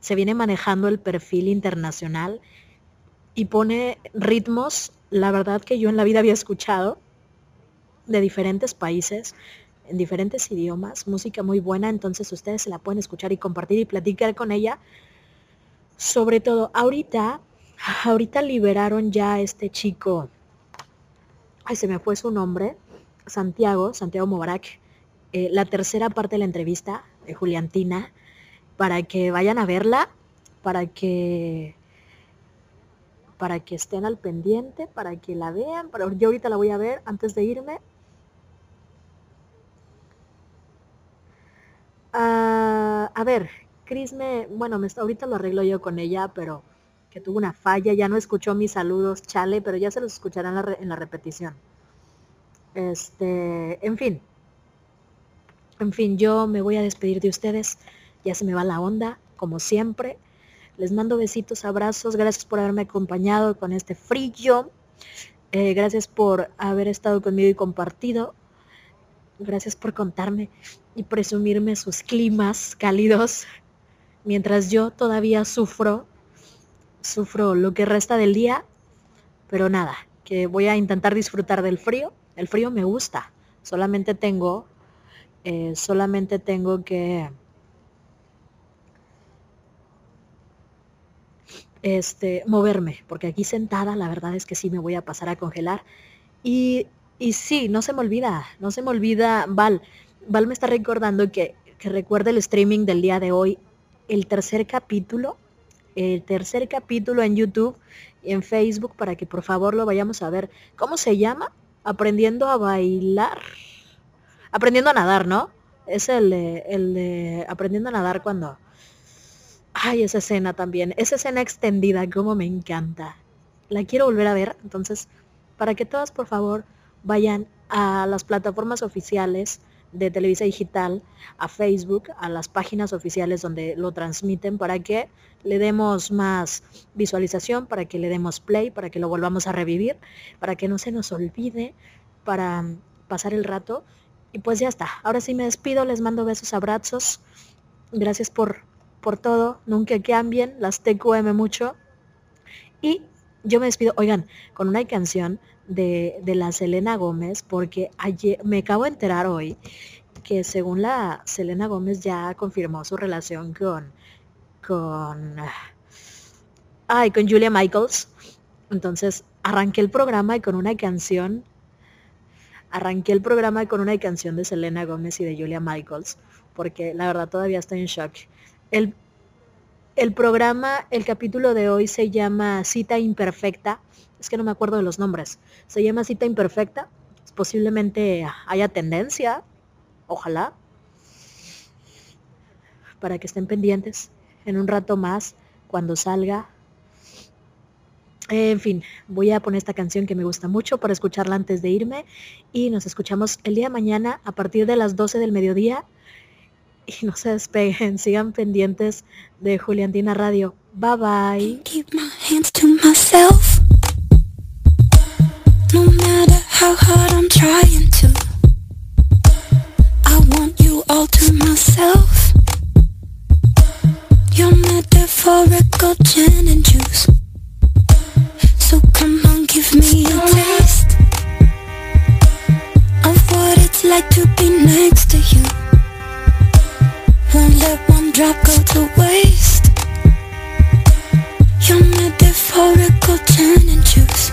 Speaker 1: se viene manejando el perfil internacional y pone ritmos, la verdad que yo en la vida había escuchado, de diferentes países, en diferentes idiomas, música muy buena, entonces ustedes se la pueden escuchar y compartir y platicar con ella. Sobre todo, ahorita, [LAUGHS] ahorita liberaron ya a este chico, ay, se me fue su nombre, Santiago, Santiago Mubarak, eh, la tercera parte de la entrevista de Juliantina, para que vayan a verla, para que para que estén al pendiente, para que la vean. Pero yo ahorita la voy a ver antes de irme. Ah, a ver, Cris me, bueno, me, ahorita lo arreglo yo con ella, pero que tuvo una falla, ya no escuchó mis saludos, chale, pero ya se los escucharán en la, en la repetición. Este, en fin, en fin, yo me voy a despedir de ustedes, ya se me va la onda, como siempre. Les mando besitos, abrazos, gracias por haberme acompañado con este frío. Eh, gracias por haber estado conmigo y compartido. Gracias por contarme y presumirme sus climas cálidos mientras yo todavía sufro, sufro lo que resta del día, pero nada, que voy a intentar disfrutar del frío. El frío me gusta, solamente tengo, eh, solamente tengo que este, moverme, porque aquí sentada la verdad es que sí me voy a pasar a congelar. Y, y sí, no se me olvida, no se me olvida, Val, Val me está recordando que, que recuerde el streaming del día de hoy, el tercer capítulo, el tercer capítulo en YouTube y en Facebook para que por favor lo vayamos a ver. ¿Cómo se llama? Aprendiendo a bailar. Aprendiendo a nadar, ¿no? Es el de, el de aprendiendo a nadar cuando... Ay, esa escena también. Esa escena extendida, como me encanta. La quiero volver a ver. Entonces, para que todas por favor vayan a las plataformas oficiales de Televisa Digital, a Facebook, a las páginas oficiales donde lo transmiten para que le demos más visualización, para que le demos play, para que lo volvamos a revivir, para que no se nos olvide, para pasar el rato. Y pues ya está. Ahora sí me despido, les mando besos, abrazos. Gracias por, por todo. Nunca cambien, las TQM mucho. Y yo me despido, oigan, con una canción de, de, la Selena Gómez, porque ayer me acabo de enterar hoy que según la Selena Gómez ya confirmó su relación con, con, ay, con Julia Michaels. Entonces arranqué el programa y con una canción, arranqué el programa con una canción de Selena Gómez y de Julia Michaels, porque la verdad todavía estoy en shock. El, el programa, el capítulo de hoy se llama Cita Imperfecta. Es que no me acuerdo de los nombres. Se llama Cita Imperfecta. Posiblemente haya tendencia. Ojalá. Para que estén pendientes. En un rato más, cuando salga. En fin, voy a poner esta canción que me gusta mucho para escucharla antes de irme. Y nos escuchamos el día de mañana a partir de las 12 del mediodía y no se despeguen, [LAUGHS] sigan pendientes de Juliantina Radio. Bye bye.
Speaker 2: how hard I'm trying to. I want you all to myself. Your metaphorical gin and juice. So come on, give me a taste Of what it's like to be next to you. Won't let one
Speaker 3: drop go to waste. Your metaphorical gin and juice.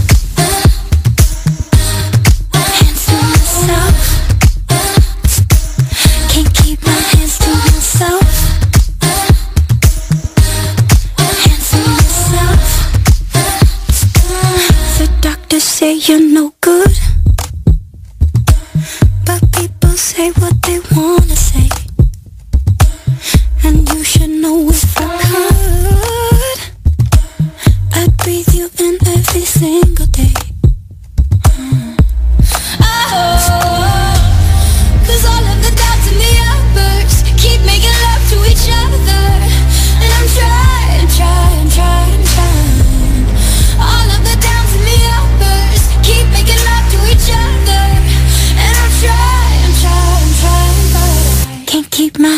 Speaker 3: say you're no good. But people say what they wanna say. And you should know if I could I'd breathe you in every single day.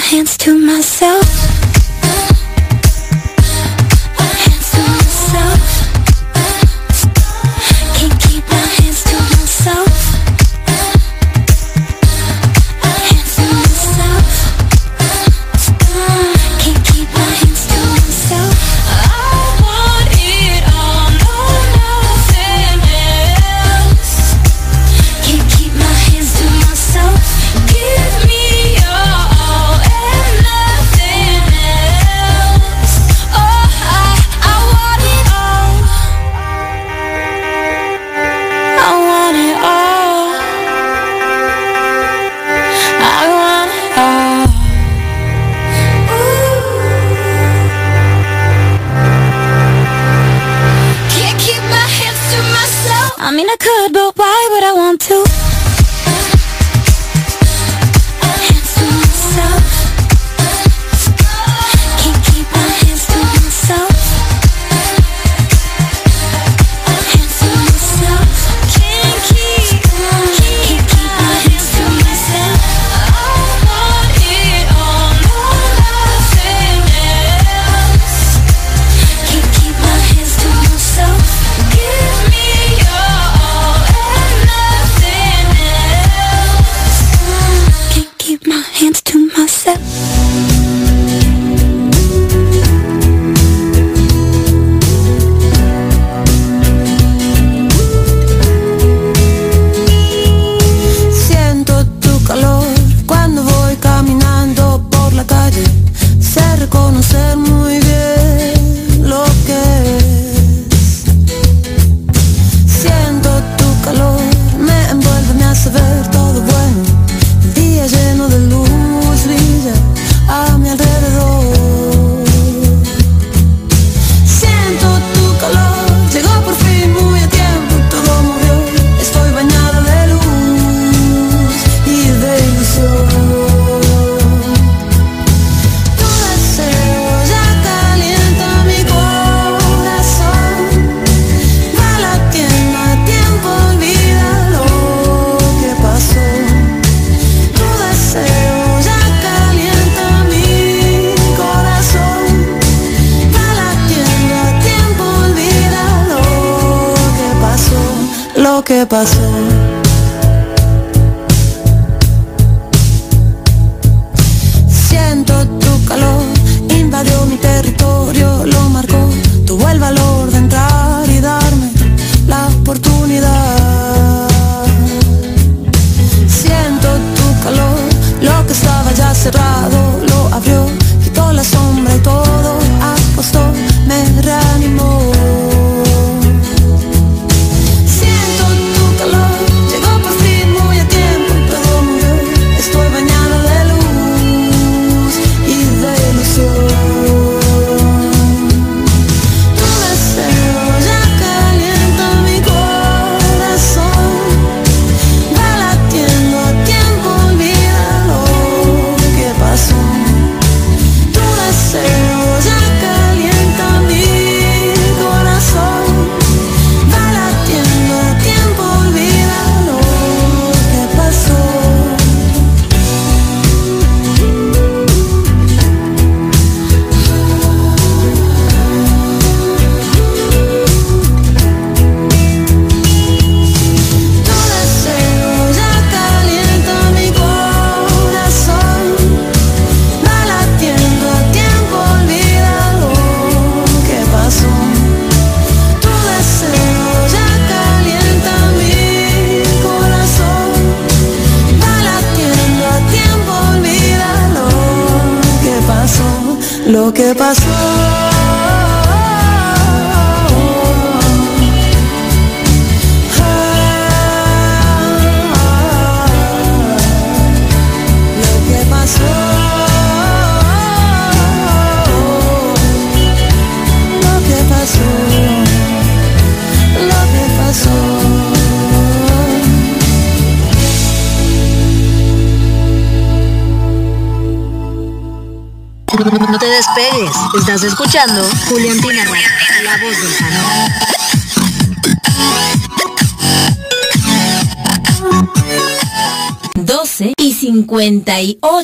Speaker 3: hands to myself.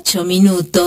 Speaker 10: 12 y 58 minutos.